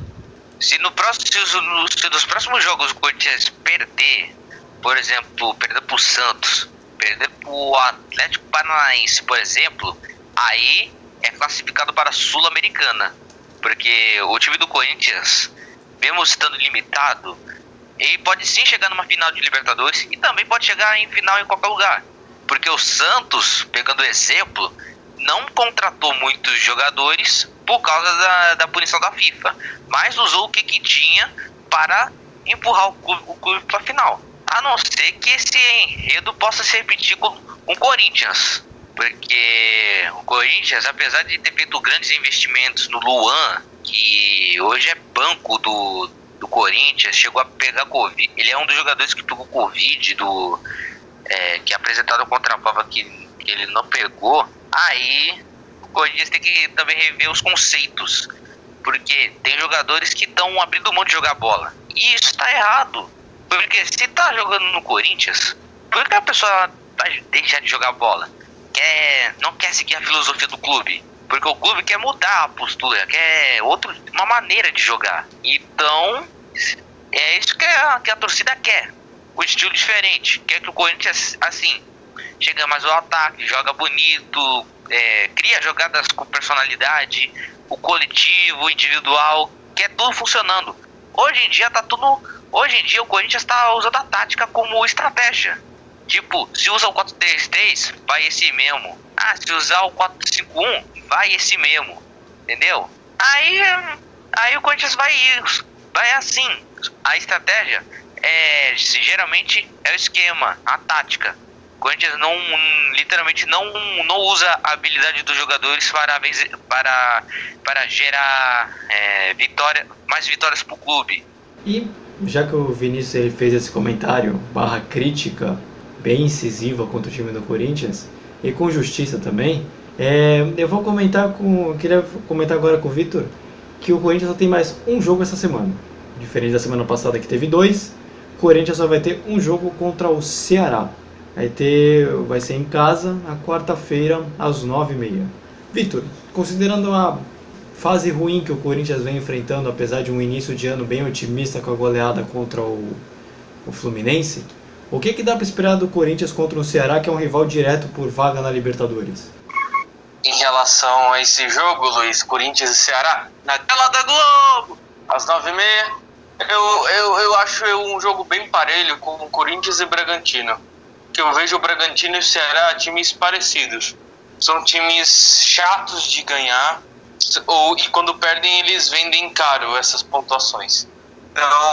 Se, no próximo, se, nos próximos jogos o Corinthians perder, por exemplo, perder pro Santos, perder pro Atlético Paranaense, por exemplo, aí é classificado para a Sul-Americana. Porque o time do Corinthians, mesmo estando limitado, ele pode sim chegar numa final de Libertadores e também pode chegar em final em qualquer lugar. Porque o Santos, pegando exemplo, não contratou muitos jogadores por causa da, da punição da FIFA, mas usou o que, que tinha para empurrar o clube, o clube para a final. A não ser que esse enredo possa se repetir com o Corinthians. Porque o Corinthians, apesar de ter feito grandes investimentos no Luan, que hoje é banco do, do Corinthians, chegou a pegar Covid. Ele é um dos jogadores que pegou Covid, do, é, que é apresentaram contra a prova que, que ele não pegou. Aí o Corinthians tem que também rever os conceitos. Porque tem jogadores que estão abrindo mão de jogar bola. E isso está errado. Porque se tá jogando no Corinthians, por que a pessoa vai deixar de jogar bola? Quer, não quer seguir a filosofia do clube. Porque o clube quer mudar a postura, quer outro, uma maneira de jogar. Então, é isso que a, que a torcida quer. O estilo diferente. Quer que o Corinthians, assim, chega mais ao ataque, joga bonito, é, cria jogadas com personalidade, o coletivo, o individual, que é tudo funcionando. Hoje em dia tá tudo. Hoje em dia o Corinthians está usando a tática como estratégia. Tipo, se usa o 4-3-3, vai esse mesmo. Ah, se usar o 4-5-1, vai esse mesmo. Entendeu? Aí, aí o Corinthians vai, vai assim. A estratégia é geralmente é o esquema, a tática. O Corinthians não literalmente não, não usa a habilidade dos jogadores para, para, para gerar é, vitória, mais vitórias para o clube. E já que o Vinícius ele fez esse comentário barra crítica bem incisiva contra o time do Corinthians e com justiça também, é, eu vou comentar com, queria comentar agora com o Vitor que o Corinthians só tem mais um jogo essa semana, diferente da semana passada que teve dois. O Corinthians só vai ter um jogo contra o Ceará. Vai ter, vai ser em casa na quarta-feira às nove e meia. Vitor, considerando a fase ruim que o Corinthians vem enfrentando, apesar de um início de ano bem otimista com a goleada contra o, o Fluminense, o que, que dá para esperar do Corinthians contra o Ceará, que é um rival direto por vaga na Libertadores? Em relação a esse jogo, Luiz, Corinthians e Ceará, na tela da Globo, às nove e meia, eu, eu, eu acho um jogo bem parelho com o Corinthians e Bragantino que eu vejo o Bragantino e o Ceará times parecidos. São times chatos de ganhar, ou, e quando perdem eles vendem caro essas pontuações. Então,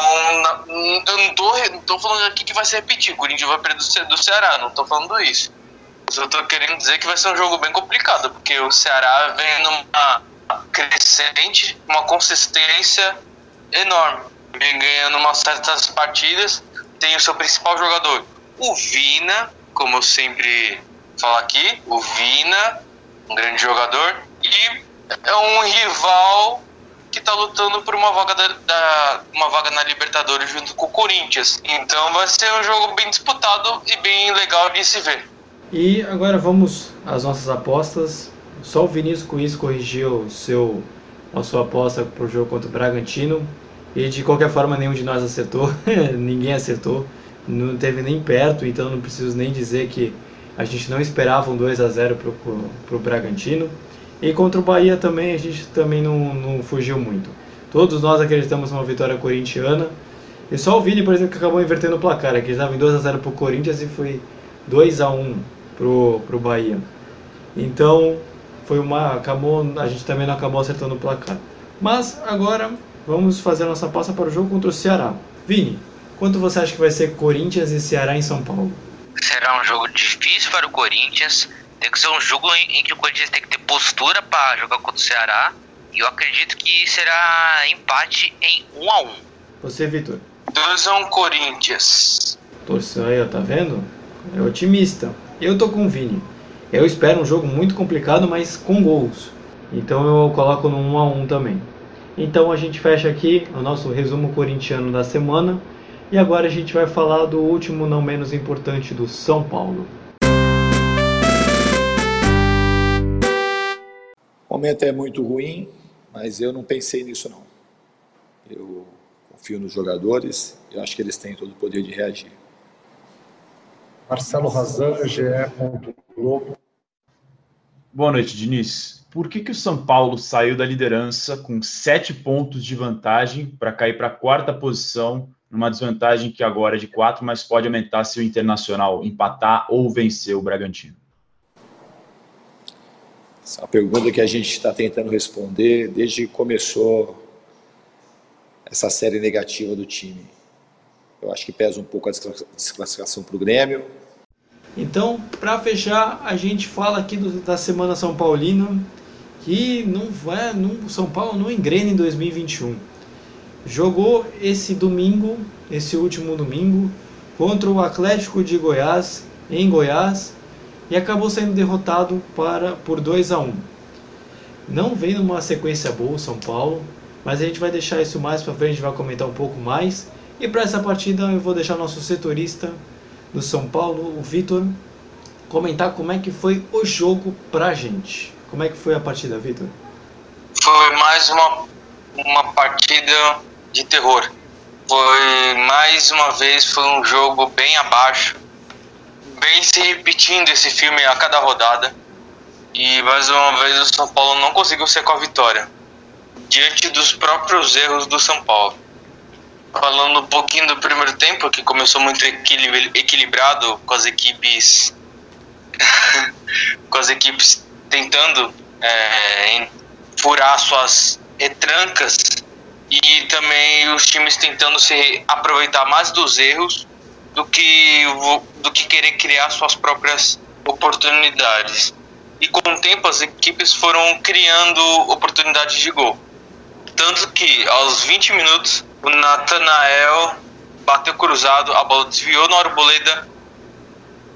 eu não tô, não tô falando aqui que vai se repetir. O Corinthians vai perder do Ceará, não tô falando isso. Eu tô querendo dizer que vai ser um jogo bem complicado, porque o Ceará vem numa crescente, uma consistência enorme. Vem ganhando umas certas partidas, tem o seu principal jogador, o Vina, como eu sempre falo aqui, o Vina, um grande jogador, e é um rival que está lutando por uma vaga, da, da, uma vaga na Libertadores junto com o Corinthians. Então vai ser um jogo bem disputado e bem legal de se ver. E agora vamos às nossas apostas. Só o Vinícius Cuiz corrigiu seu, a sua aposta para o jogo contra o Bragantino. E de qualquer forma nenhum de nós acertou, ninguém acertou não teve nem perto, então não preciso nem dizer que a gente não esperava um 2 a 0 para o Bragantino. E contra o Bahia também a gente também não, não fugiu muito. Todos nós acreditamos numa vitória corintiana. E só o Vini, por exemplo, que acabou invertendo o placar. Aqui estava em 2 a 0 para o Corinthians e foi 2 a 1 para o Bahia. Então foi uma. Acabou, a gente também não acabou acertando o placar. Mas agora vamos fazer a nossa passa para o jogo contra o Ceará. Vini, Quanto você acha que vai ser Corinthians e Ceará em São Paulo? Será um jogo difícil para o Corinthians. Tem que ser um jogo em, em que o Corinthians tem que ter postura para jogar contra o Ceará. E eu acredito que será empate em 1 a 1 Você, Vitor? 2 a 1 Corinthians. Torceu aí, tá vendo? É otimista. Eu tô com o Vini. Eu espero um jogo muito complicado, mas com gols. Então eu coloco no 1 a 1 também. Então a gente fecha aqui o nosso resumo corintiano da semana e agora a gente vai falar do último, não menos importante, do São Paulo. Momento é muito ruim, mas eu não pensei nisso não. Eu confio nos jogadores, eu acho que eles têm todo o poder de reagir. Marcelo Razan, GE. Globo. Boa noite, Diniz. Por que, que o São Paulo saiu da liderança com sete pontos de vantagem para cair para a quarta posição, numa desvantagem que agora é de quatro, mas pode aumentar se o Internacional empatar ou vencer o Bragantino? Essa é pergunta que a gente está tentando responder desde que começou essa série negativa do time. Eu acho que pesa um pouco a desclassificação para o Grêmio. Então, para fechar, a gente fala aqui do, da Semana São Paulina, que não vai, não, São Paulo não engrena em 2021. Jogou esse domingo, esse último domingo, contra o Atlético de Goiás, em Goiás, e acabou sendo derrotado para, por 2 a 1 Não vem numa sequência boa o São Paulo, mas a gente vai deixar isso mais para frente, vai comentar um pouco mais. E para essa partida eu vou deixar nosso setorista do São Paulo, o Vitor, comentar como é que foi o jogo para a gente. Como é que foi a partida, Vitor? Foi mais uma, uma partida de terror. Foi mais uma vez foi um jogo bem abaixo vem se repetindo esse filme a cada rodada. E mais uma vez o São Paulo não conseguiu ser com a vitória. Diante dos próprios erros do São Paulo. Falando um pouquinho do primeiro tempo, que começou muito equilibrado com as equipes. com as equipes tentando é, furar suas retrancas e também os times tentando se aproveitar mais dos erros do que, do que querer criar suas próprias oportunidades. E com o tempo as equipes foram criando oportunidades de gol. Tanto que aos 20 minutos o Natanael bateu cruzado, a bola desviou no Arboleda,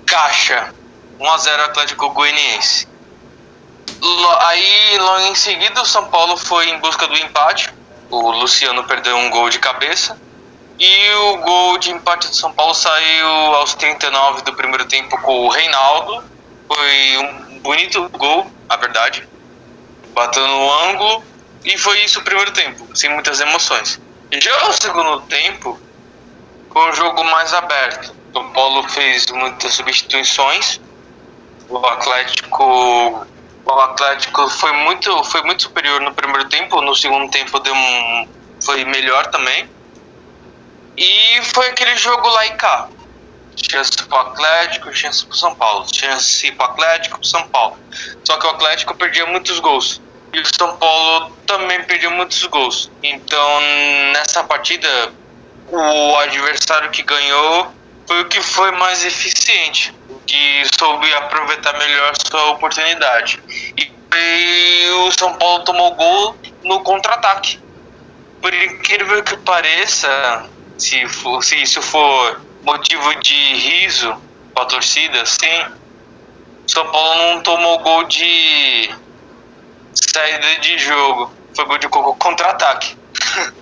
caixa, 1 a 0 Atlético Goianiense. Aí logo em seguida o São Paulo foi em busca do empate. O Luciano perdeu um gol de cabeça e o gol de empate do São Paulo saiu aos 39 do primeiro tempo com o Reinaldo. Foi um bonito gol, a verdade. Bateu no ângulo. E foi isso o primeiro tempo, sem muitas emoções. Já o segundo tempo, foi um jogo mais aberto. São Paulo fez muitas substituições. O Atlético o Atlético foi muito, foi muito superior no primeiro tempo, no segundo tempo deu um, foi melhor também. E foi aquele jogo lá e cá. Chance pro Atlético, chance pro São Paulo. Chance pro Atlético, pro São Paulo. Só que o Atlético perdia muitos gols. E o São Paulo também perdeu muitos gols. Então, nessa partida, o adversário que ganhou foi o que foi mais eficiente, que soube aproveitar melhor sua oportunidade. E, e o São Paulo tomou gol no contra-ataque. Por incrível que pareça, se, for, se isso for motivo de riso para a torcida, sim. São Paulo não tomou gol de saída de jogo, foi gol de contra-ataque.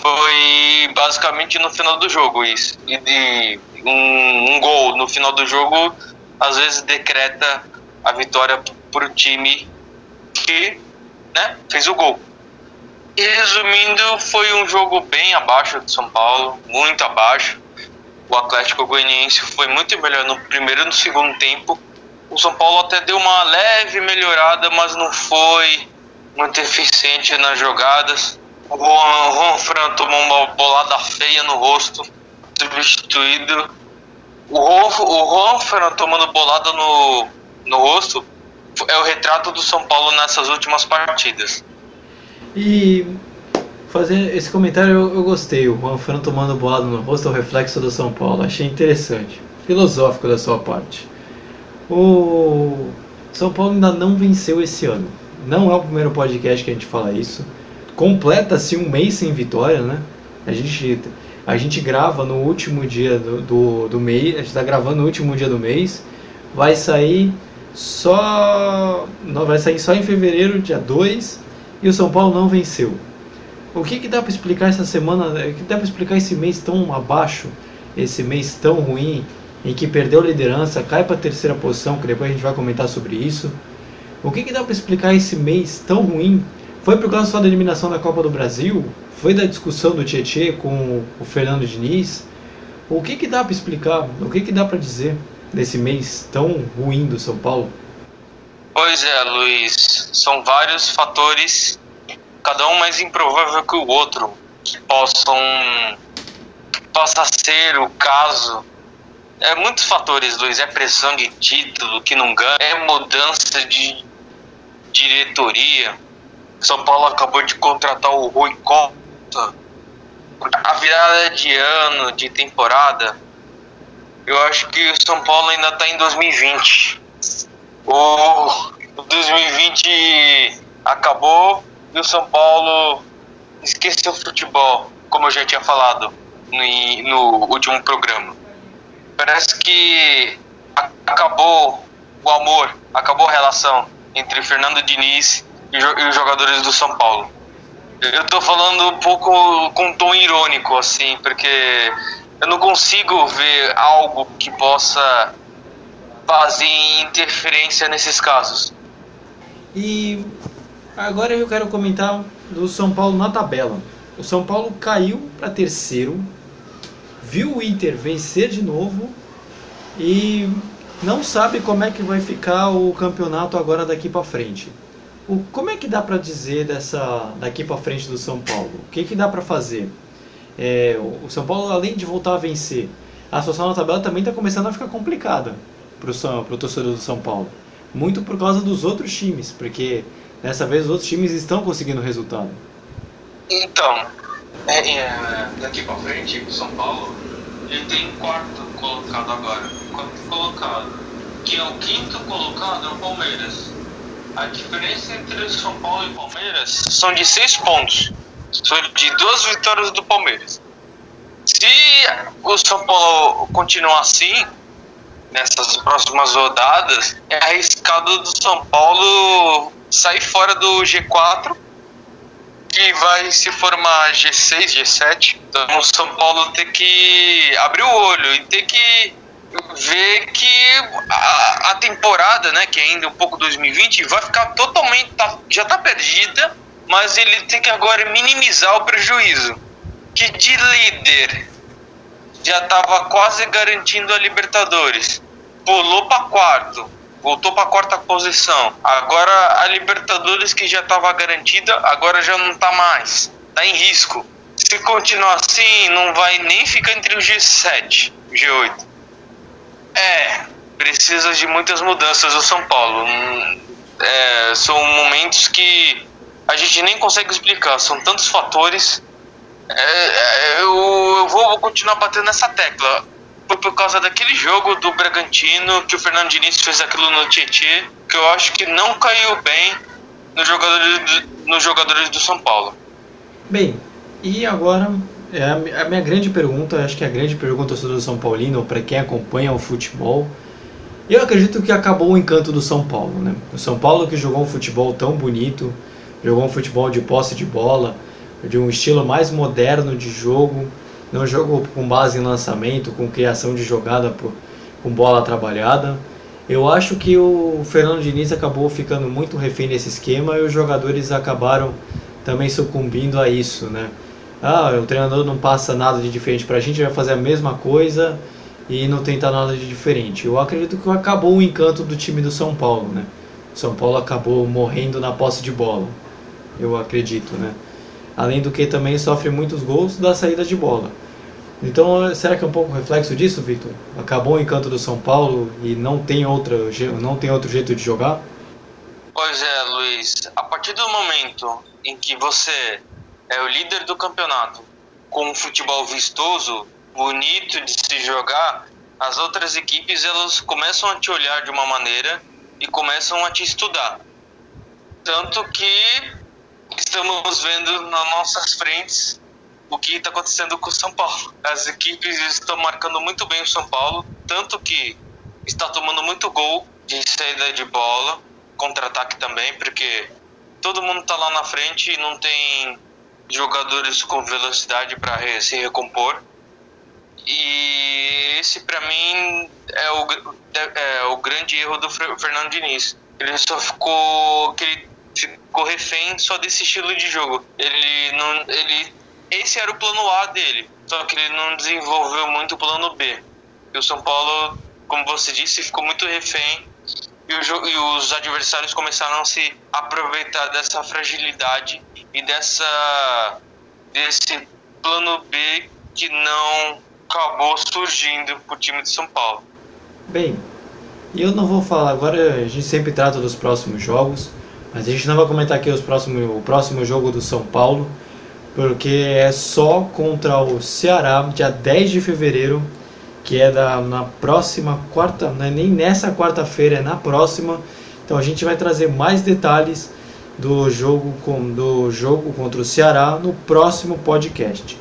foi basicamente no final do jogo isso. E um, um gol no final do jogo às vezes decreta a vitória para o time que né, fez o gol. E resumindo, foi um jogo bem abaixo do São Paulo, muito abaixo. O Atlético Goianiense foi muito melhor no primeiro e no segundo tempo. O São Paulo até deu uma leve melhorada, mas não foi muito eficiente nas jogadas. O Juan, Juan Fran tomou uma bolada feia no rosto, substituído. O Juan, o Juan Fran tomando bolada no, no rosto é o retrato do São Paulo nessas últimas partidas. E fazer esse comentário eu, eu gostei. O Juan tomando bolado no rosto é o reflexo do São Paulo. Achei interessante. Filosófico da sua parte. O São Paulo ainda não venceu esse ano. Não é o primeiro podcast que a gente fala isso. Completa-se um mês sem vitória, né? A gente, a gente grava no último dia do, do, do mês. A gente está gravando no último dia do mês. Vai sair só. Não, vai sair só em fevereiro, dia 2 e o São Paulo não venceu. O que, que dá para explicar essa semana, o que dá para explicar esse mês tão abaixo, esse mês tão ruim, em que perdeu a liderança, cai para a terceira posição, que depois a gente vai comentar sobre isso. O que, que dá para explicar esse mês tão ruim? Foi por causa só da eliminação da Copa do Brasil? Foi da discussão do Tietê com o Fernando Diniz? O que, que dá para explicar? O que, que dá para dizer desse mês tão ruim do São Paulo? Pois é, Luiz. São vários fatores, cada um mais improvável que o outro, que possam possa ser o caso é muitos fatores, Luiz. É pressão de título que não ganha, é mudança de diretoria. São Paulo acabou de contratar o Rui Costa. A virada de ano, de temporada, eu acho que o São Paulo ainda está em 2020. O 2020 acabou e o São Paulo esqueceu o futebol, como eu já tinha falado no, no último programa. Parece que acabou o amor, acabou a relação entre Fernando Diniz e os jogadores do São Paulo. Eu tô falando um pouco com um tom irônico, assim, porque eu não consigo ver algo que possa fazer interferência nesses casos. E agora eu quero comentar do São Paulo na tabela. O São Paulo caiu para terceiro, viu o Inter vencer de novo e não sabe como é que vai ficar o campeonato agora daqui para frente. O, como é que dá para dizer dessa daqui para frente do São Paulo? O que, que dá para fazer? É, o São Paulo, além de voltar a vencer, a situação na tabela também está começando a ficar complicada para o torcedor do São Paulo. Muito por causa dos outros times, porque dessa vez os outros times estão conseguindo resultado. Então, é, é, daqui para frente, o São Paulo ele tem quarto colocado agora. Quarto colocado. Que é o quinto colocado é o Palmeiras. A diferença entre o São Paulo e o Palmeiras são de seis pontos. São de duas vitórias do Palmeiras. Se o São Paulo continuar assim, nessas próximas rodadas, é arriscado do São Paulo sair fora do G4 que vai se formar G6, G7. Então o São Paulo tem que abrir o olho e ter que ver que a, a, temporada, né, que é ainda um pouco 2020, vai ficar totalmente tá, já está perdida, mas ele tem que agora minimizar o prejuízo. Que de líder já estava quase garantindo a Libertadores, pulou para quarto, voltou para quarta posição. Agora a Libertadores que já estava garantida, agora já não está mais. Está em risco. Se continuar assim, não vai nem ficar entre o G7, G8. É, precisa de muitas mudanças o São Paulo. Hum, é, são momentos que a gente nem consegue explicar. São tantos fatores. É, é eu, eu vou, continuar batendo nessa tecla foi por causa daquele jogo do Bragantino que o Fernando Diniz fez aquilo no Tietê, que eu acho que não caiu bem nos jogadores do, nos jogadores do São Paulo. Bem, e agora é a, minha grande pergunta, acho que é a grande pergunta do São Paulino, para quem acompanha o futebol. Eu acredito que acabou o encanto do São Paulo, né? O São Paulo que jogou um futebol tão bonito, jogou um futebol de posse de bola, de um estilo mais moderno de jogo, não jogou com base em lançamento, com criação de jogada por, com bola trabalhada. Eu acho que o Fernando Diniz acabou ficando muito refém desse esquema e os jogadores acabaram também sucumbindo a isso, né? Ah, o treinador não passa nada de diferente para a gente, vai fazer a mesma coisa e não tentar nada de diferente. Eu acredito que acabou o encanto do time do São Paulo, né? São Paulo acabou morrendo na posse de bola. Eu acredito, né? Além do que também sofre muitos gols da saída de bola. Então, será que é um pouco reflexo disso, Victor? Acabou o encanto do São Paulo e não tem, outra, não tem outro jeito de jogar? Pois é, Luiz. A partir do momento em que você é o líder do campeonato, com um futebol vistoso, bonito de se jogar, as outras equipes elas começam a te olhar de uma maneira e começam a te estudar. Tanto que estamos vendo nas nossas frentes o que está acontecendo com o São Paulo. As equipes estão marcando muito bem o São Paulo, tanto que está tomando muito gol de saída de bola, contra-ataque também, porque todo mundo tá lá na frente e não tem jogadores com velocidade para se recompor. E esse para mim é o, é o grande erro do Fernando Diniz. Ele só ficou que ele ficou refém só desse estilo de jogo. Ele não ele esse era o plano A dele, só que ele não desenvolveu muito o plano B. E o São Paulo, como você disse, ficou muito refém e, o, e os adversários começaram a se aproveitar dessa fragilidade e dessa desse plano B que não acabou surgindo para o time de São Paulo. Bem, eu não vou falar agora, a gente sempre trata dos próximos jogos, mas a gente não vai comentar aqui os próximos, o próximo jogo do São Paulo, porque é só contra o Ceará, dia 10 de fevereiro, que é da, na próxima quarta, não é nem nessa quarta-feira, é na próxima. Então a gente vai trazer mais detalhes do jogo, com, do jogo contra o Ceará no próximo podcast.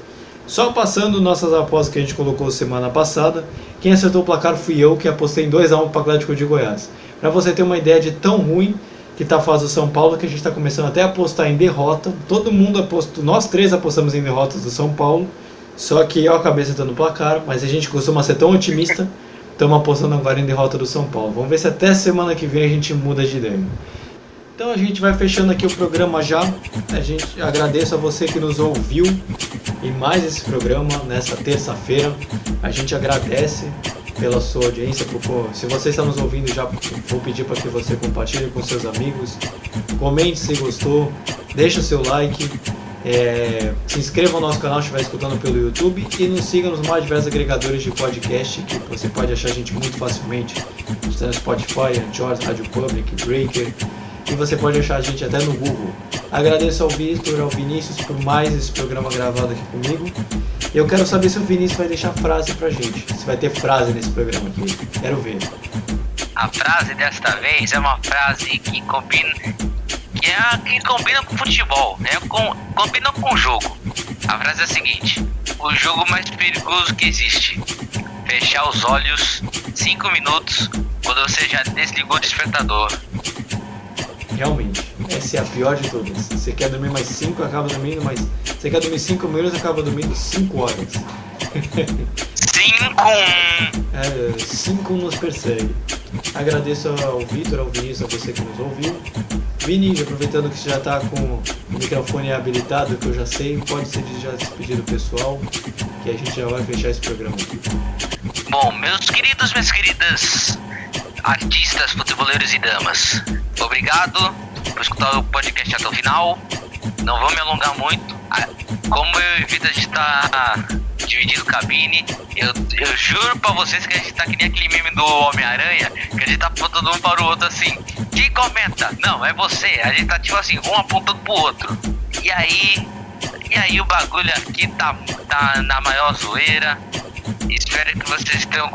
Só passando nossas apostas que a gente colocou semana passada, quem acertou o placar fui eu, que apostei em 2x1 para o Atlético de Goiás. Para você ter uma ideia de tão ruim que está a fase do São Paulo, que a gente está começando até a apostar em derrota. Todo mundo apostou, nós três apostamos em derrotas do São Paulo. Só que eu acabei acertando o placar, mas a gente costuma ser tão otimista, estamos apostando agora em derrota do São Paulo. Vamos ver se até semana que vem a gente muda de ideia. Então a gente vai fechando aqui o programa já. A gente agradece a você que nos ouviu em mais esse programa nessa terça-feira. A gente agradece pela sua audiência. Se você está nos ouvindo, já vou pedir para que você compartilhe com seus amigos. Comente se gostou, deixa o seu like é, se inscreva no nosso canal se estiver escutando pelo YouTube e nos siga nos mais diversos agregadores de podcast que você pode achar a gente muito facilmente. Está no Spotify, Anchor, Rádio Public, Breaker e você pode achar a gente até no Google. Agradeço ao Vitor ao Vinícius por mais esse programa gravado aqui comigo. Eu quero saber se o Vinícius vai deixar frase pra gente. Se vai ter frase nesse programa aqui. Quero ver. A frase desta vez é uma frase que combina que é que combina com futebol, né? Com, combina com o jogo. A frase é a seguinte: o jogo mais perigoso que existe. Fechar os olhos 5 minutos quando você já desligou o despertador. Realmente, essa é a pior de todas. Você quer dormir mais 5, acaba dormindo mais. Você quer dormir 5 minutos, acaba dormindo 5 horas. 5 É, 5 nos persegue. Agradeço ao Vitor, ao Vinícius, a você que nos ouviu. Vini, aproveitando que você já está com o microfone habilitado, que eu já sei, pode ser já despedir do pessoal, que a gente já vai fechar esse programa aqui. Bom, meus queridos, minhas queridas artistas, futeboleiros e damas, obrigado por escutar o podcast até o final. Não vou me alongar muito. Ah, como eu evito a gente estar tá dividindo cabine, eu, eu juro pra vocês que a gente tá que nem aquele meme do Homem-Aranha, que a gente tá apontando um para o outro assim. Quem comenta? Não, é você. A gente tá tipo assim, um apontando pro outro. E aí. E aí o bagulho aqui tá, tá na maior zoeira. Espero que vocês tenham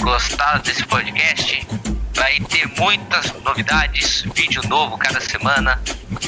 gostado desse podcast. Vai ter muitas novidades, vídeo novo cada semana.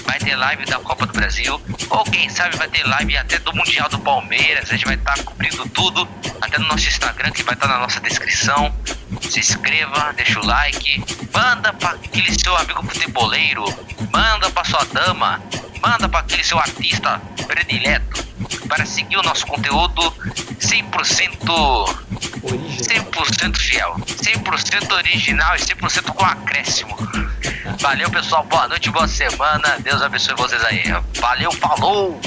Vai ter live da Copa do Brasil. Ou quem sabe vai ter live até do Mundial do Palmeiras. A gente vai estar tá cobrindo tudo. Até no nosso Instagram, que vai estar tá na nossa descrição. Se inscreva, deixa o like. Manda para aquele seu amigo futeboleiro. Manda para sua dama. Manda para aquele seu artista predileto para seguir o nosso conteúdo 100% 100% fiel, 100% original e 100% com acréscimo. Valeu, pessoal. Boa noite, boa semana. Deus abençoe vocês aí. Valeu, falou!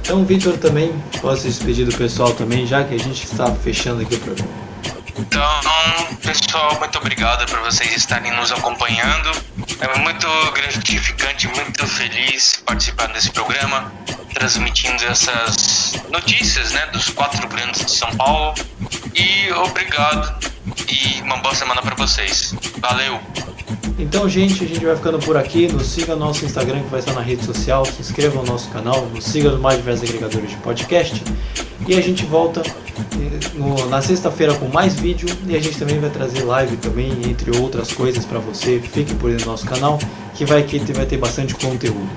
Então, Vitor também pode se despedir do pessoal também, já que a gente está fechando aqui o programa. Então, pessoal, muito obrigado por vocês estarem nos acompanhando. É muito gratificante, muito feliz participar desse programa, transmitindo essas notícias, né, dos quatro grandes de São Paulo. E obrigado e uma boa semana para vocês. Valeu. Então, gente, a gente vai ficando por aqui. Nos siga no nosso Instagram, que vai estar na rede social. Se inscreva no nosso canal. Nos siga nos mais diversos agregadores de podcast. E a gente volta eh, no, na sexta-feira com mais vídeo e a gente também vai trazer live também, entre outras coisas para você. Fique por dentro do nosso canal que vai, que vai ter bastante conteúdo.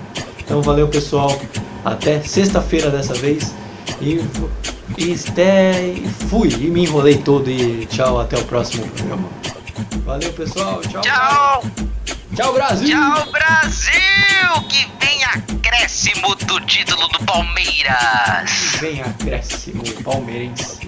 Então valeu pessoal, até sexta-feira dessa vez e, e até fui e me enrolei todo e tchau, até o próximo programa. Valeu pessoal, tchau. Tchau. tchau. Brasil! Tchau, Brasil! Que vem acréscimo do título do Palmeiras! Vem acréscimo palmeirense.